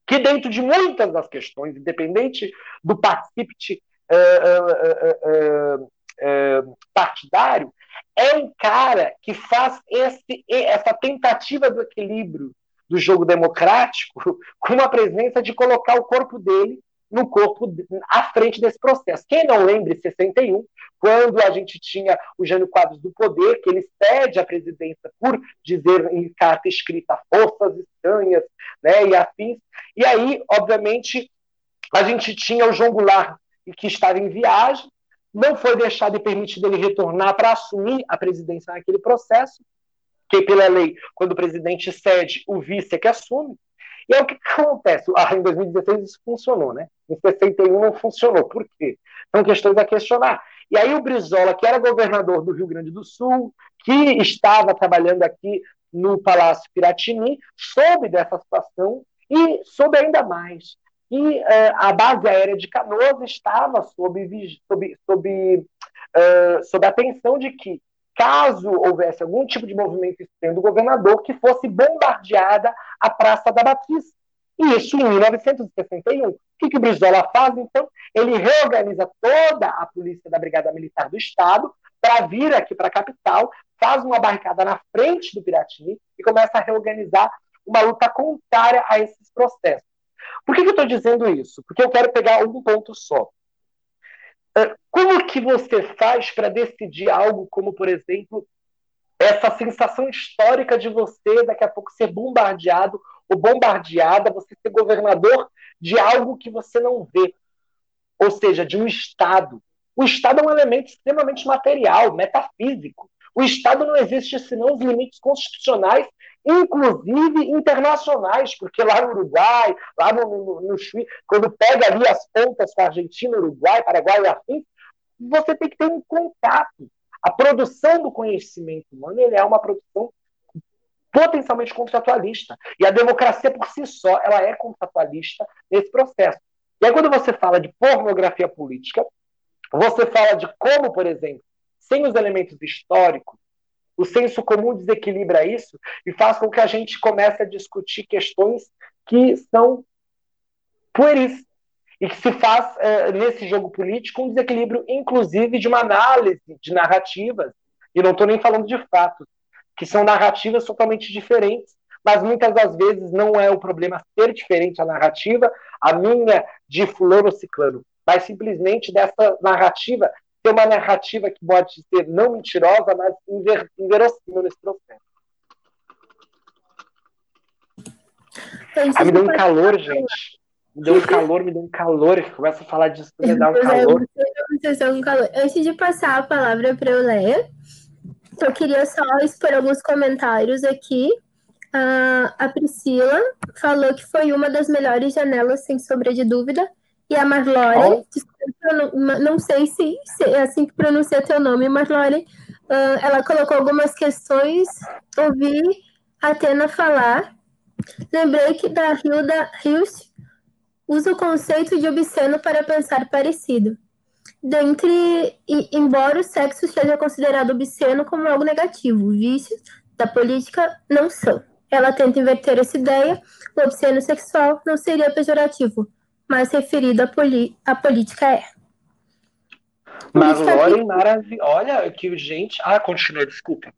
que dentro de muitas das questões, independente do participante uh, uh, uh, partidário, é um cara que faz esse, essa tentativa do equilíbrio do jogo democrático <laughs> com a presença de colocar o corpo dele no corpo, à frente desse processo. Quem não lembra, em 61, quando a gente tinha o Jânio Quadros do Poder, que ele cede a presidência por dizer em carta escrita forças estranhas né, e afins. E aí, obviamente, a gente tinha o João Goulart, que estava em viagem, não foi deixado e permitido ele retornar para assumir a presidência naquele processo, que pela lei, quando o presidente cede, o vice é que assume. E é o que acontece. Ah, em 2016 isso funcionou, né? Em 61 não funcionou. Por quê? São questões a questionar. E aí o Brizola, que era governador do Rio Grande do Sul, que estava trabalhando aqui no Palácio Piratini, soube dessa situação e soube ainda mais que uh, a base aérea de Canoas estava sob, sob, sob, uh, sob a atenção de que, caso houvesse algum tipo de movimento externo do governador, que fosse bombardeada a Praça da Matriz. E isso em 1961. O que, que o Brizola faz, então? Ele reorganiza toda a polícia da Brigada Militar do Estado para vir aqui para a capital, faz uma barricada na frente do Piratini e começa a reorganizar uma luta contrária a esses processos. Por que, que eu estou dizendo isso? Porque eu quero pegar um ponto só. É, como que você faz para decidir algo como, por exemplo, essa sensação histórica de você daqui a pouco ser bombardeado ou bombardeada, você ser governador de algo que você não vê, ou seja, de um Estado. O Estado é um elemento extremamente material, metafísico. O Estado não existe senão os limites constitucionais inclusive internacionais, porque lá no Uruguai, lá no, no, no Chile, quando pega ali as pontas com a Argentina, Uruguai, Paraguai e afim, você tem que ter um contato. A produção do conhecimento humano é uma produção potencialmente contratualista. E a democracia por si só ela é contratualista nesse processo. E aí, quando você fala de pornografia política, você fala de como, por exemplo, sem os elementos históricos, o senso comum desequilibra isso e faz com que a gente comece a discutir questões que são pueris e que se faz é, nesse jogo político um desequilíbrio, inclusive, de uma análise de narrativas, e não estou nem falando de fatos, que são narrativas totalmente diferentes, mas muitas das vezes não é o problema ser diferente a narrativa, a minha de fulano ciclano, mas simplesmente dessa narrativa ter uma narrativa que pode ser não mentirosa, mas inver, inverossímil nesse processo. Ah, me deu um calor, gente. Me deu um <laughs> calor, me deu um calor. Começa a falar disso, me dá um calor. um calor. Antes de passar a palavra para eu ler, eu queria só expor alguns comentários aqui. Uh, a Priscila falou que foi uma das melhores janelas, sem sombra de dúvida. E a Marlore, não, não sei se, se, é assim que pronuncia teu nome, Marlore, uh, ela colocou algumas questões, ouvi a Atena falar. Lembrei que da Hilda Hilst usa o conceito de obsceno para pensar parecido. Dentre, e, embora o sexo seja considerado obsceno como algo negativo, vícios da política não são. Ela tenta inverter essa ideia, o obsceno sexual não seria pejorativo, mas referido à, à política é. Mas Loren maravilhosa. Olha que gente. Ah, continua, desculpa.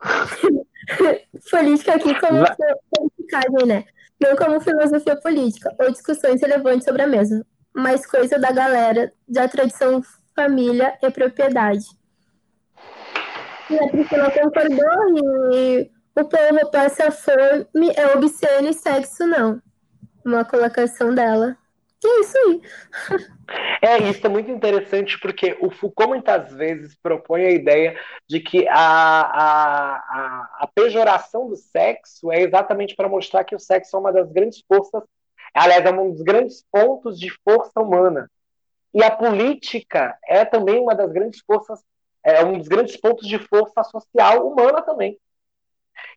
<laughs> política aqui como politicagem, né? Não como filosofia política ou discussões relevantes sobre a mesma, mas coisa da galera da tradição família e propriedade. E a Priscila concordou e o povo passa fome, é obsceno e sexo não. Uma colocação dela. É isso aí. <laughs> É, isso é muito interessante porque o Foucault muitas vezes propõe a ideia de que a, a, a, a pejoração do sexo é exatamente para mostrar que o sexo é uma das grandes forças, aliás, é um dos grandes pontos de força humana. E a política é também uma das grandes forças, é um dos grandes pontos de força social humana também.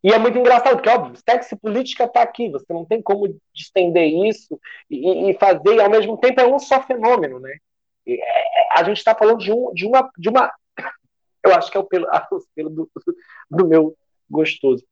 E é muito engraçado, porque, óbvio, sexo e política está aqui, você não tem como estender isso e, e, fazer, e ao mesmo tempo é um só fenômeno, né? E, é, a gente está falando de, um, de, uma, de uma. Eu acho que é o pelo, <laughs> o pelo do, do meu gostoso.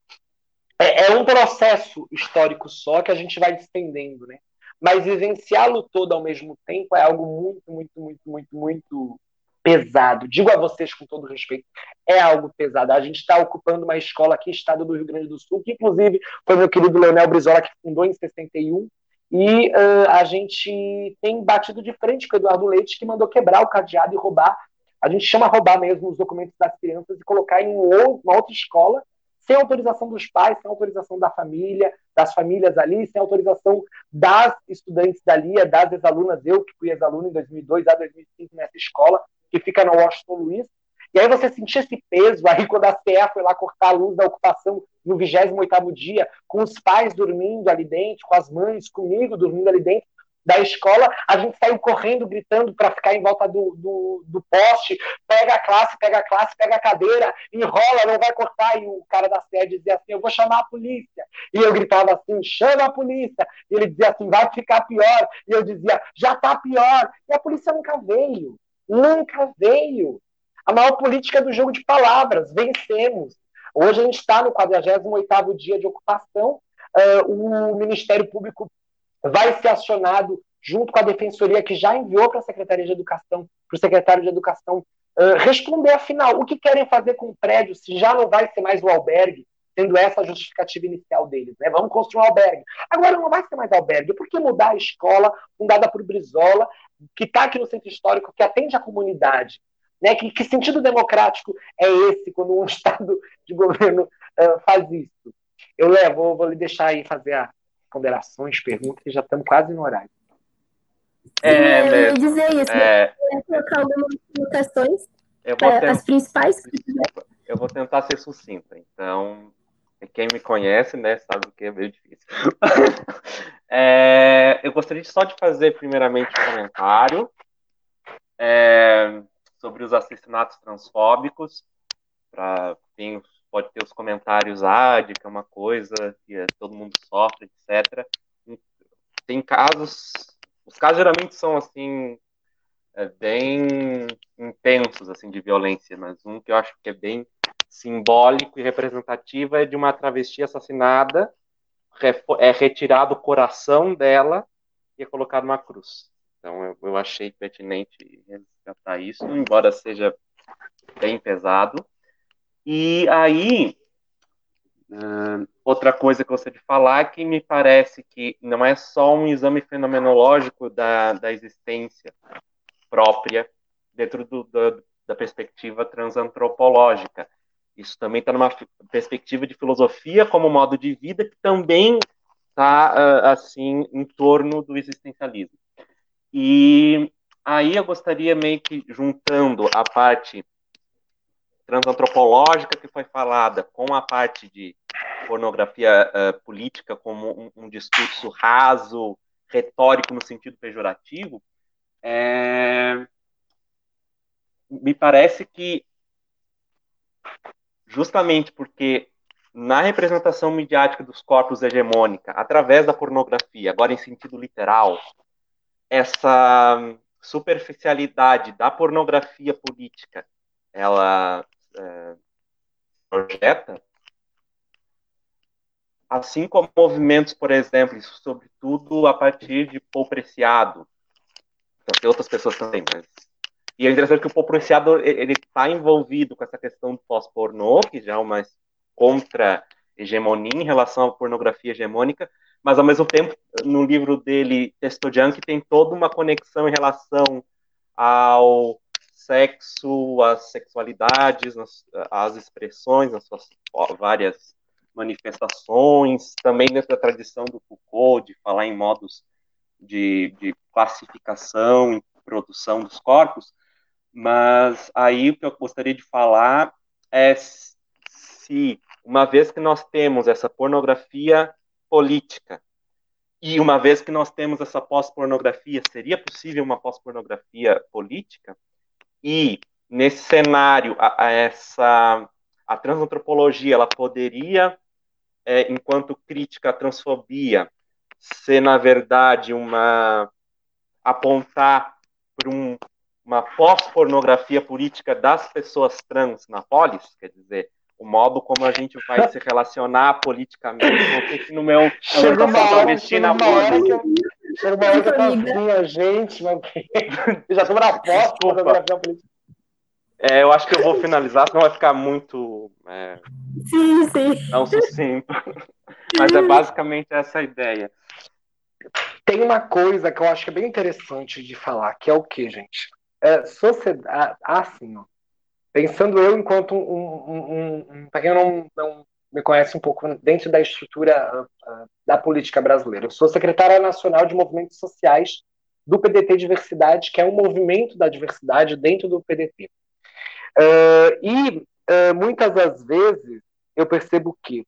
É, é um processo histórico só que a gente vai estendendo, né? Mas vivenciá-lo todo ao mesmo tempo é algo muito, muito, muito, muito, muito pesado. Digo a vocês com todo respeito, é algo pesado. A gente está ocupando uma escola aqui, estado do Rio Grande do Sul, que inclusive foi meu querido Leonel Brizola que fundou em 61, E uh, a gente tem batido de frente com o Eduardo Leite, que mandou quebrar o cadeado e roubar. A gente chama roubar mesmo os documentos das crianças e colocar em uma outra escola, sem autorização dos pais, sem autorização da família, das famílias ali, sem autorização das estudantes dali, das ex-alunas, eu que fui ex-aluno em 2002 a 2005 nessa escola, que fica na Washington Luiz. E aí você sentia esse peso, aí quando a CE foi lá cortar a luz da ocupação no 28º dia, com os pais dormindo ali dentro, com as mães, comigo dormindo ali dentro da escola, a gente saiu correndo, gritando para ficar em volta do, do, do, poste, pega a classe, pega a classe, pega a cadeira, enrola, não vai cortar, e o cara da sede dizia assim, eu vou chamar a polícia, e eu gritava assim, chama a polícia, e ele dizia assim, vai ficar pior, e eu dizia, já está pior, e a polícia nunca veio, nunca veio, a maior política do jogo de palavras, vencemos. Hoje a gente está no 48º dia de ocupação, uh, o Ministério Público vai ser acionado junto com a Defensoria, que já enviou para a Secretaria de Educação, para o secretário de Educação, uh, responder, afinal, o que querem fazer com o prédio, se já não vai ser mais o albergue, sendo essa a justificativa inicial deles. Né? Vamos construir um albergue. Agora não vai ser mais albergue, por que mudar a escola fundada por Brizola, que está aqui no centro histórico, que atende a comunidade? Né? Que, que, sentido democrático é esse quando um <laughs> Estado de governo uh, faz isso? Eu levo, vou lhe deixar aí fazer as ponderações, perguntas, que já estamos quase no horário. É, eu ia dizer isso, é... eu ia colocar algumas questões, tentar, as principais. Eu vou tentar ser sucinta, então quem me conhece, né, sabe que é meio difícil. <laughs> é, eu gostaria só de fazer primeiramente um comentário. É, sobre os assassinatos transfóbicos, para quem pode ter os comentários, ah, que é uma coisa que é, todo mundo sofre, etc. Tem casos, os casos geralmente são assim é, bem intensos assim de violência, mas um que eu acho que é bem simbólico e representativo é de uma travesti assassinada, é retirado o coração dela e é colocado uma cruz. Então eu, eu achei pertinente resgatar isso, embora seja bem pesado. E aí, uh, outra coisa que eu gostaria de falar é que me parece que não é só um exame fenomenológico da, da existência própria dentro do, do, da perspectiva transantropológica. Isso também está numa perspectiva de filosofia como modo de vida que também está uh, assim em torno do existencialismo. E aí eu gostaria meio que juntando a parte transantropológica que foi falada com a parte de pornografia uh, política como um, um, discurso raso, retórico no sentido pejorativo, é... me parece que justamente porque na representação midiática dos corpos hegemônica, através da pornografia, agora em sentido literal, essa superficialidade da pornografia política ela é, projeta, assim como movimentos, por exemplo, sobretudo a partir de Paul Preciado, então, tem outras pessoas também, mas e é interessante que o Paul Preciado ele está envolvido com essa questão do pós-pornô, que já é uma contra-hegemonia em relação à pornografia hegemônica, mas ao mesmo tempo, no livro dele, Testo Junk, tem toda uma conexão em relação ao sexo, às sexualidades, às expressões, nas suas várias manifestações, também dentro da tradição do Foucault, de falar em modos de, de classificação e produção dos corpos, mas aí o que eu gostaria de falar é se, uma vez que nós temos essa pornografia política. E uma vez que nós temos essa pós-pornografia, seria possível uma pós-pornografia política? E nesse cenário, a, a essa a transantropologia ela poderia, é, enquanto crítica à transfobia, ser na verdade uma apontar para um, uma pós-pornografia política das pessoas trans na polis, quer dizer, o modo como a gente vai se relacionar politicamente. Não sei se no meu chega uma hora, chega uma hora que eu, chega uma hora que eu tô assim, a gente, mas <laughs> já estou na foto fotografia política. É, eu acho que eu vou finalizar, senão vai ficar muito. É, sim, sim. Não sucinto. Mas é basicamente essa a ideia. tem uma coisa que eu acho que é bem interessante de falar, que é o que, gente? É, sociedade, assim, ó, pensando eu enquanto um, um, um, um para quem não, não me conhece um pouco dentro da estrutura uh, da política brasileira, eu sou secretária nacional de movimentos sociais do PDT Diversidade, que é um movimento da diversidade dentro do PDT. Uh, e uh, muitas das vezes eu percebo que,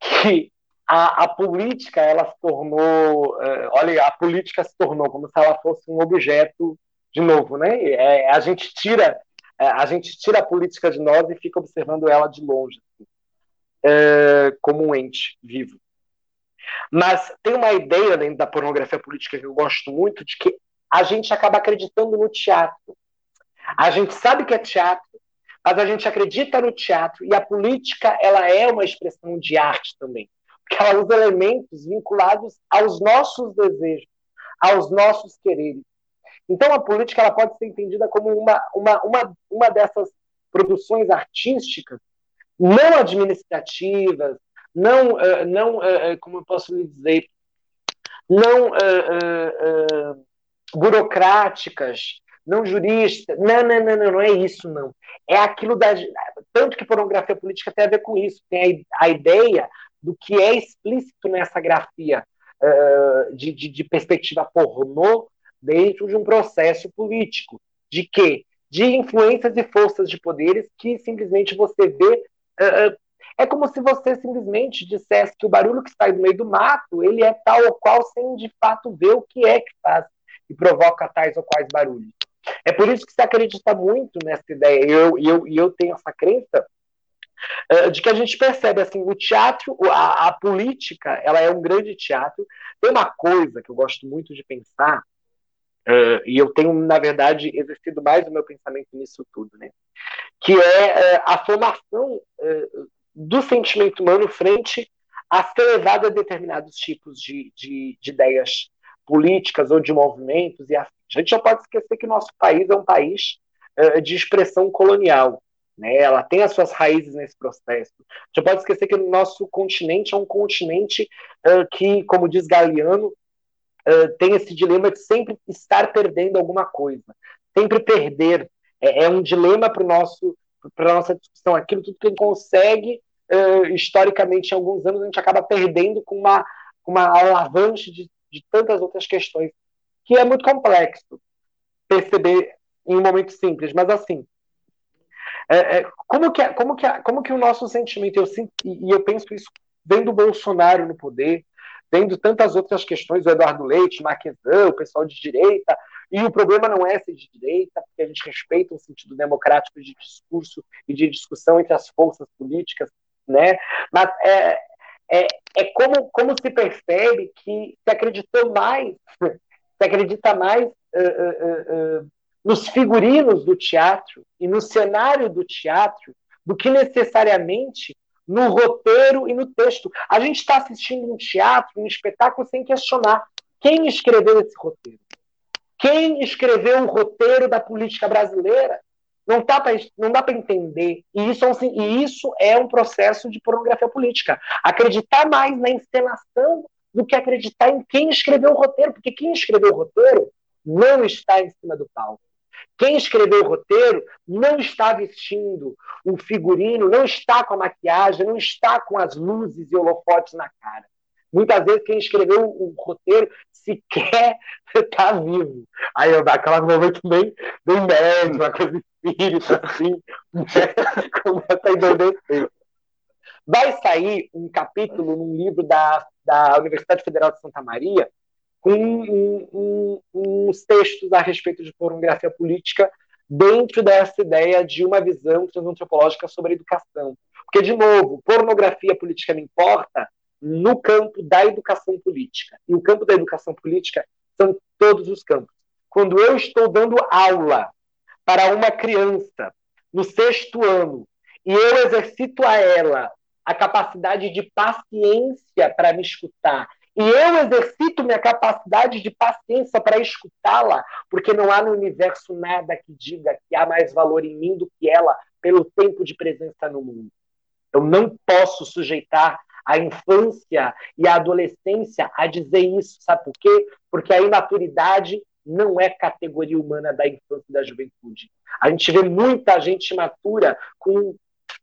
que a, a política ela se tornou, olha, a política se tornou como se ela fosse um objeto de novo, né? É, a gente tira é, a gente tira a política de nós e fica observando ela de longe, assim, é, como um ente vivo. Mas tem uma ideia dentro da pornografia política que eu gosto muito, de que a gente acaba acreditando no teatro. A gente sabe que é teatro, mas a gente acredita no teatro e a política ela é uma expressão de arte também, porque ela usa elementos vinculados aos nossos desejos, aos nossos quereres. Então a política ela pode ser entendida como uma, uma, uma, uma dessas produções artísticas não administrativas, não, uh, não uh, como eu posso lhe dizer, não uh, burocráticas, não juristas. Não, não, não, não, não é isso, não. É aquilo da. Tanto que pornografia política tem a ver com isso. Tem a, a ideia do que é explícito nessa grafia de, de, de perspectiva pornô dentro de um processo político. De quê? De influências e forças de poderes que simplesmente você vê. Uh, é como se você simplesmente dissesse que o barulho que sai do meio do mato ele é tal ou qual sem de fato ver o que é que faz e provoca tais ou quais barulhos. É por isso que se acredita muito nessa ideia. E eu, eu, eu tenho essa crença uh, de que a gente percebe assim o teatro, a, a política, ela é um grande teatro. Tem uma coisa que eu gosto muito de pensar Uh, e eu tenho, na verdade, exercido mais o meu pensamento nisso tudo, né? Que é uh, a formação uh, do sentimento humano frente a ser levado a determinados tipos de, de, de, ideias políticas ou de movimentos e A gente não pode esquecer que nosso país é um país de expressão colonial. Né? Ela tem as suas raízes nesse processo. Não pode esquecer que o nosso continente é um continente que, como diz Galeano, tem esse dilema de sempre estar perdendo alguma coisa, sempre perder. É, é um dilema para nosso para nossa discussão. Aquilo tudo que gente consegue uh, historicamente em alguns anos a gente acaba perdendo com uma uma alavanche de, de tantas outras questões que é muito complexo perceber em um momento simples, mas assim é, é, como que como que como que o nosso sentimento eu sinto, e eu penso isso vendo o Bolsonaro no poder tendo tantas outras questões, o Eduardo Leite, Marquesan, o pessoal de direita, e o problema não é ser de direita, porque a gente respeita o sentido democrático de discurso e de discussão entre as forças políticas, né? Mas é, é, é como, como se percebe que se acreditou mais, <laughs> se acredita mais uh, uh, uh, nos figurinos do teatro e no cenário do teatro do que necessariamente no roteiro e no texto. A gente está assistindo um teatro, um espetáculo, sem questionar quem escreveu esse roteiro. Quem escreveu o roteiro da política brasileira? Não, tá pra, não dá para entender. E isso, é um, e isso é um processo de pornografia política. Acreditar mais na encenação do que acreditar em quem escreveu o roteiro, porque quem escreveu o roteiro não está em cima do palco. Quem escreveu o roteiro não está vestindo o figurino, não está com a maquiagem, não está com as luzes e holofotes na cara. Muitas vezes quem escreveu o roteiro sequer está vivo. Aí eu dá aquela momento bem, bem médio, uma coisa espírita, assim, né? <laughs> começa a. Vai sair um capítulo num livro da, da Universidade Federal de Santa Maria, um, um, uns textos a respeito de pornografia política dentro dessa ideia de uma visão transantropológica sobre a educação. Porque, de novo, pornografia política me importa no campo da educação política. E o campo da educação política são todos os campos. Quando eu estou dando aula para uma criança no sexto ano e eu exercito a ela a capacidade de paciência para me escutar e eu exercito minha capacidade de paciência para escutá-la, porque não há no universo nada que diga que há mais valor em mim do que ela pelo tempo de presença no mundo. Eu não posso sujeitar a infância e a adolescência a dizer isso, sabe por quê? Porque a imaturidade não é categoria humana da infância e da juventude. A gente vê muita gente imatura com.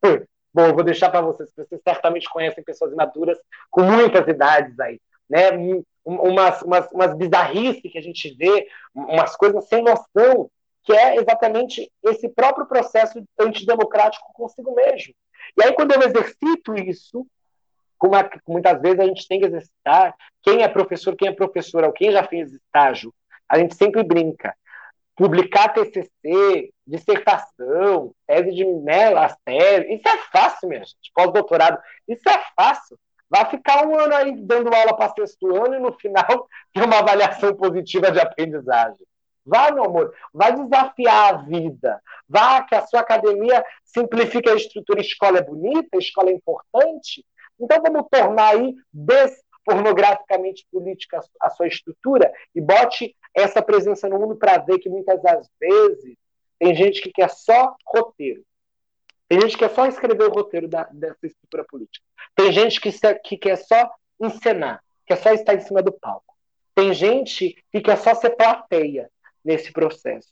<laughs> Bom, eu vou deixar para vocês, vocês certamente conhecem pessoas imaturas com muitas idades aí, né? Umas, umas, umas bizarrices que a gente vê, umas coisas sem noção, que é exatamente esse próprio processo antidemocrático consigo mesmo. E aí, quando eu exercito isso, como muitas vezes a gente tem que exercitar, quem é professor, quem é professora, ou quem já fez estágio, a gente sempre brinca. Publicar TCC, dissertação, tese de né, as teses, isso é fácil, minha gente. Pós-doutorado, isso é fácil. Vai ficar um ano aí dando aula para sexto ano e no final <laughs> ter uma avaliação positiva de aprendizagem. Vá, meu amor, vai desafiar a vida. Vá que a sua academia simplifique a estrutura. Escola é bonita, escola é importante. Então vamos tornar aí despornograficamente política a sua estrutura e bote essa presença no mundo para ver que muitas das vezes tem gente que quer só roteiro. Tem gente que quer só escrever o roteiro da, dessa estrutura política. Tem gente que, que quer só encenar, quer só estar em cima do palco. Tem gente que quer só ser plateia nesse processo.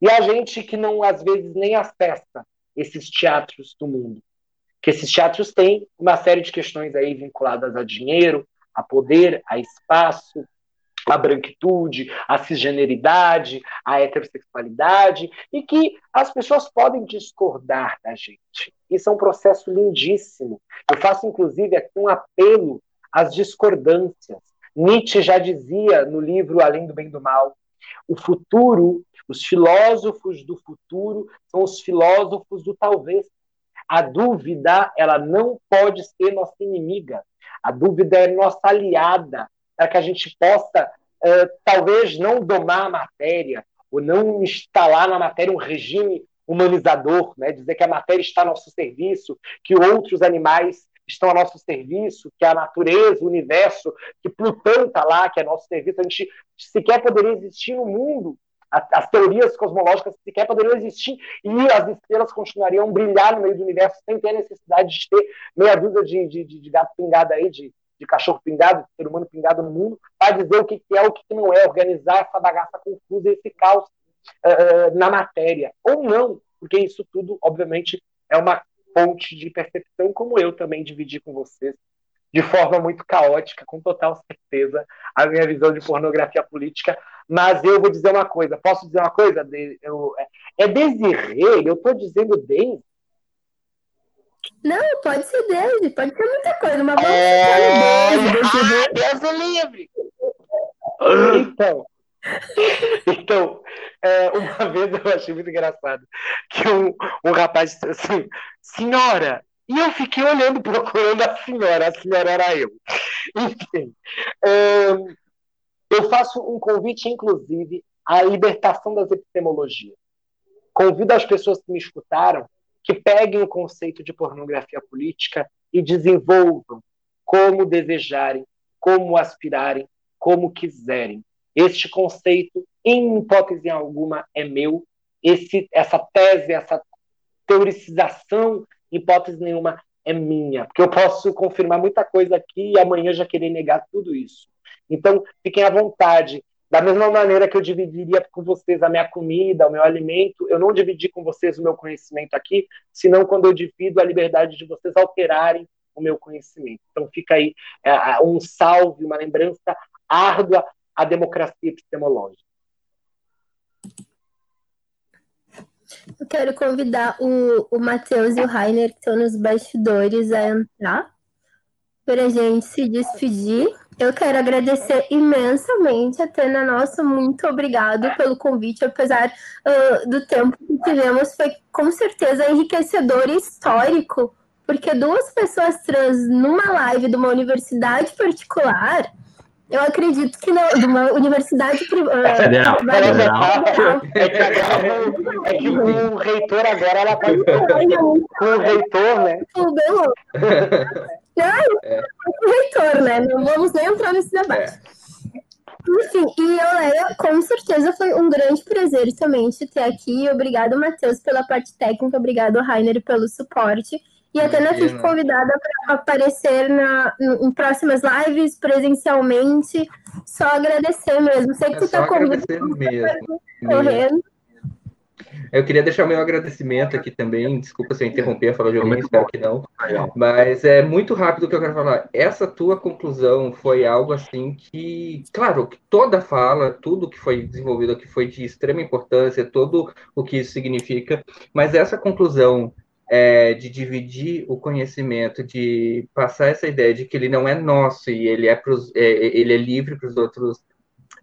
E a gente que não, às vezes, nem acessa esses teatros do mundo. Que esses teatros têm uma série de questões aí vinculadas a dinheiro, a poder, a espaço, a branquitude, a cisgeneridade, a heterossexualidade, e que as pessoas podem discordar da gente. Isso é um processo lindíssimo. Eu faço, inclusive, aqui um apelo às discordâncias. Nietzsche já dizia no livro Além do Bem e do Mal: o futuro, os filósofos do futuro são os filósofos do talvez. A dúvida, ela não pode ser nossa inimiga. A dúvida é nossa aliada para que a gente possa, uh, talvez, não domar a matéria, ou não instalar na matéria um regime humanizador, né? dizer que a matéria está a nosso serviço, que outros animais estão a nosso serviço, que a natureza, o universo, que Plutão está lá, que é nosso serviço, a gente sequer poderia existir no mundo, as teorias cosmológicas sequer poderiam existir e as estrelas continuariam a brilhar no meio do universo sem ter necessidade de ter meia dúzia de, de, de, de gato pingado aí, de, de cachorro pingado, de ser humano pingado no mundo, para dizer o que, é o que não é, organizar essa bagaça confusa, esse caos uh, na matéria. Ou não, porque isso tudo, obviamente, é uma fonte de percepção, como eu também dividi com vocês, de forma muito caótica, com total certeza, a minha visão de pornografia política. Mas eu vou dizer uma coisa, posso dizer uma coisa? Eu, é, é Desirê, eu estou dizendo Desirê, não, pode ser Deus, pode ser muita coisa, mas vamos é... ficar Deus. Deus livre! Então, então é, uma vez eu achei muito engraçado que um, um rapaz disse assim, senhora, e eu fiquei olhando, procurando a senhora, a senhora era eu. Enfim, é, eu faço um convite, inclusive, à libertação das epistemologias. Convido as pessoas que me escutaram que peguem o conceito de pornografia política e desenvolvam como desejarem, como aspirarem, como quiserem. Este conceito, em hipótese alguma, é meu. Esse, essa tese, essa teoricização, hipótese nenhuma, é minha. Porque eu posso confirmar muita coisa aqui e amanhã já querer negar tudo isso. Então, fiquem à vontade da mesma maneira que eu dividiria com vocês a minha comida, o meu alimento, eu não dividi com vocês o meu conhecimento aqui, senão quando eu divido a liberdade de vocês alterarem o meu conhecimento. Então fica aí é, um salve, uma lembrança árdua à democracia epistemológica. Eu quero convidar o, o Matheus e o Rainer, que estão nos bastidores, a entrar para a gente se despedir. Eu quero agradecer imensamente a Tena Nossa, muito obrigado pelo convite, apesar uh, do tempo que tivemos, foi com certeza enriquecedor e histórico, porque duas pessoas trans numa live de uma universidade particular, eu acredito que não, de uma universidade privada. Uh, federal. federal. É que o reitor agora ela tá com o reitor, né? Tudo bem louco. <laughs> é. o reitor, né? Não vamos nem entrar nesse debate. É. Enfim, e Leia, com certeza foi um grande prazer também te ter aqui. Obrigado, Matheus, pela parte técnica. Obrigado, Rainer, pelo suporte. E até nós fui convidada para aparecer na, em próximas lives, presencialmente. Só agradecer mesmo. Sei que é tu tá convidando. mesmo. Correndo. Eu queria deixar meu agradecimento aqui também. Desculpa se eu interromper a fala de alguém, espero que não. Mas é muito rápido o que eu quero falar. Essa tua conclusão foi algo assim que, claro, toda fala, tudo que foi desenvolvido aqui foi de extrema importância, todo o que isso significa. Mas essa conclusão é, de dividir o conhecimento, de passar essa ideia de que ele não é nosso e ele é, pros, é ele é livre para os outros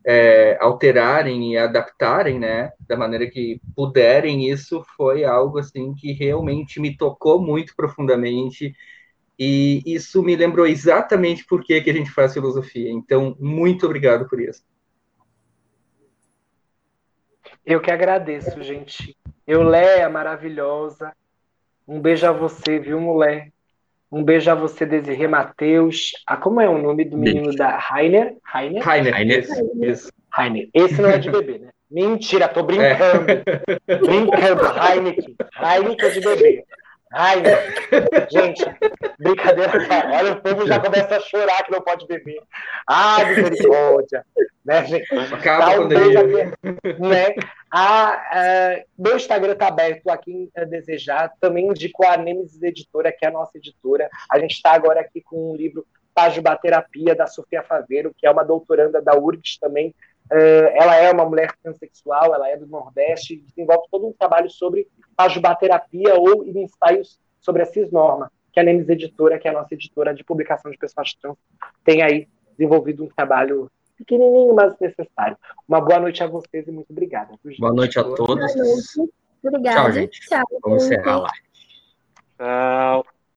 é, alterarem e adaptarem, né, da maneira que puderem, isso foi algo assim que realmente me tocou muito profundamente e isso me lembrou exatamente por que, que a gente faz filosofia. Então, muito obrigado por isso. Eu que agradeço, gente. Eu Léa, maravilhosa. Um beijo a você, viu, mulher? Um beijo a você, Desirê Matheus. Ah, como é o nome do menino da Rainer? Rainer? Rainer, Rainer. Isso. Rainer. Esse não é de bebê, né? <laughs> Mentira, tô brincando. É. Brincando. Heineken. Heineken é de bebê. Rainer. Gente, brincadeira. Olha, o povo já começa a chorar que não pode beber. Ah, misericórdia. Né, gente? Acaba com aqui, né? Ah, meu Instagram está aberto a quem desejar. Também indico a Nemesis Editora, que é a nossa editora. A gente está agora aqui com um livro Pajubaterapia, da Sofia Faveiro, que é uma doutoranda da URGS também. Ela é uma mulher transexual, ela é do Nordeste, desenvolve todo um trabalho sobre pajubaterapia ou ensaios sobre a cisnorma, que a Nemesis Editora, que é a nossa editora de publicação de pessoas trans, tem aí desenvolvido um trabalho pequenininho, mas necessário. Uma boa noite a vocês e muito obrigada. Boa noite a todos. Obrigada. Tchau, gente. Tchau. Vamos encerrar lá. Tchau.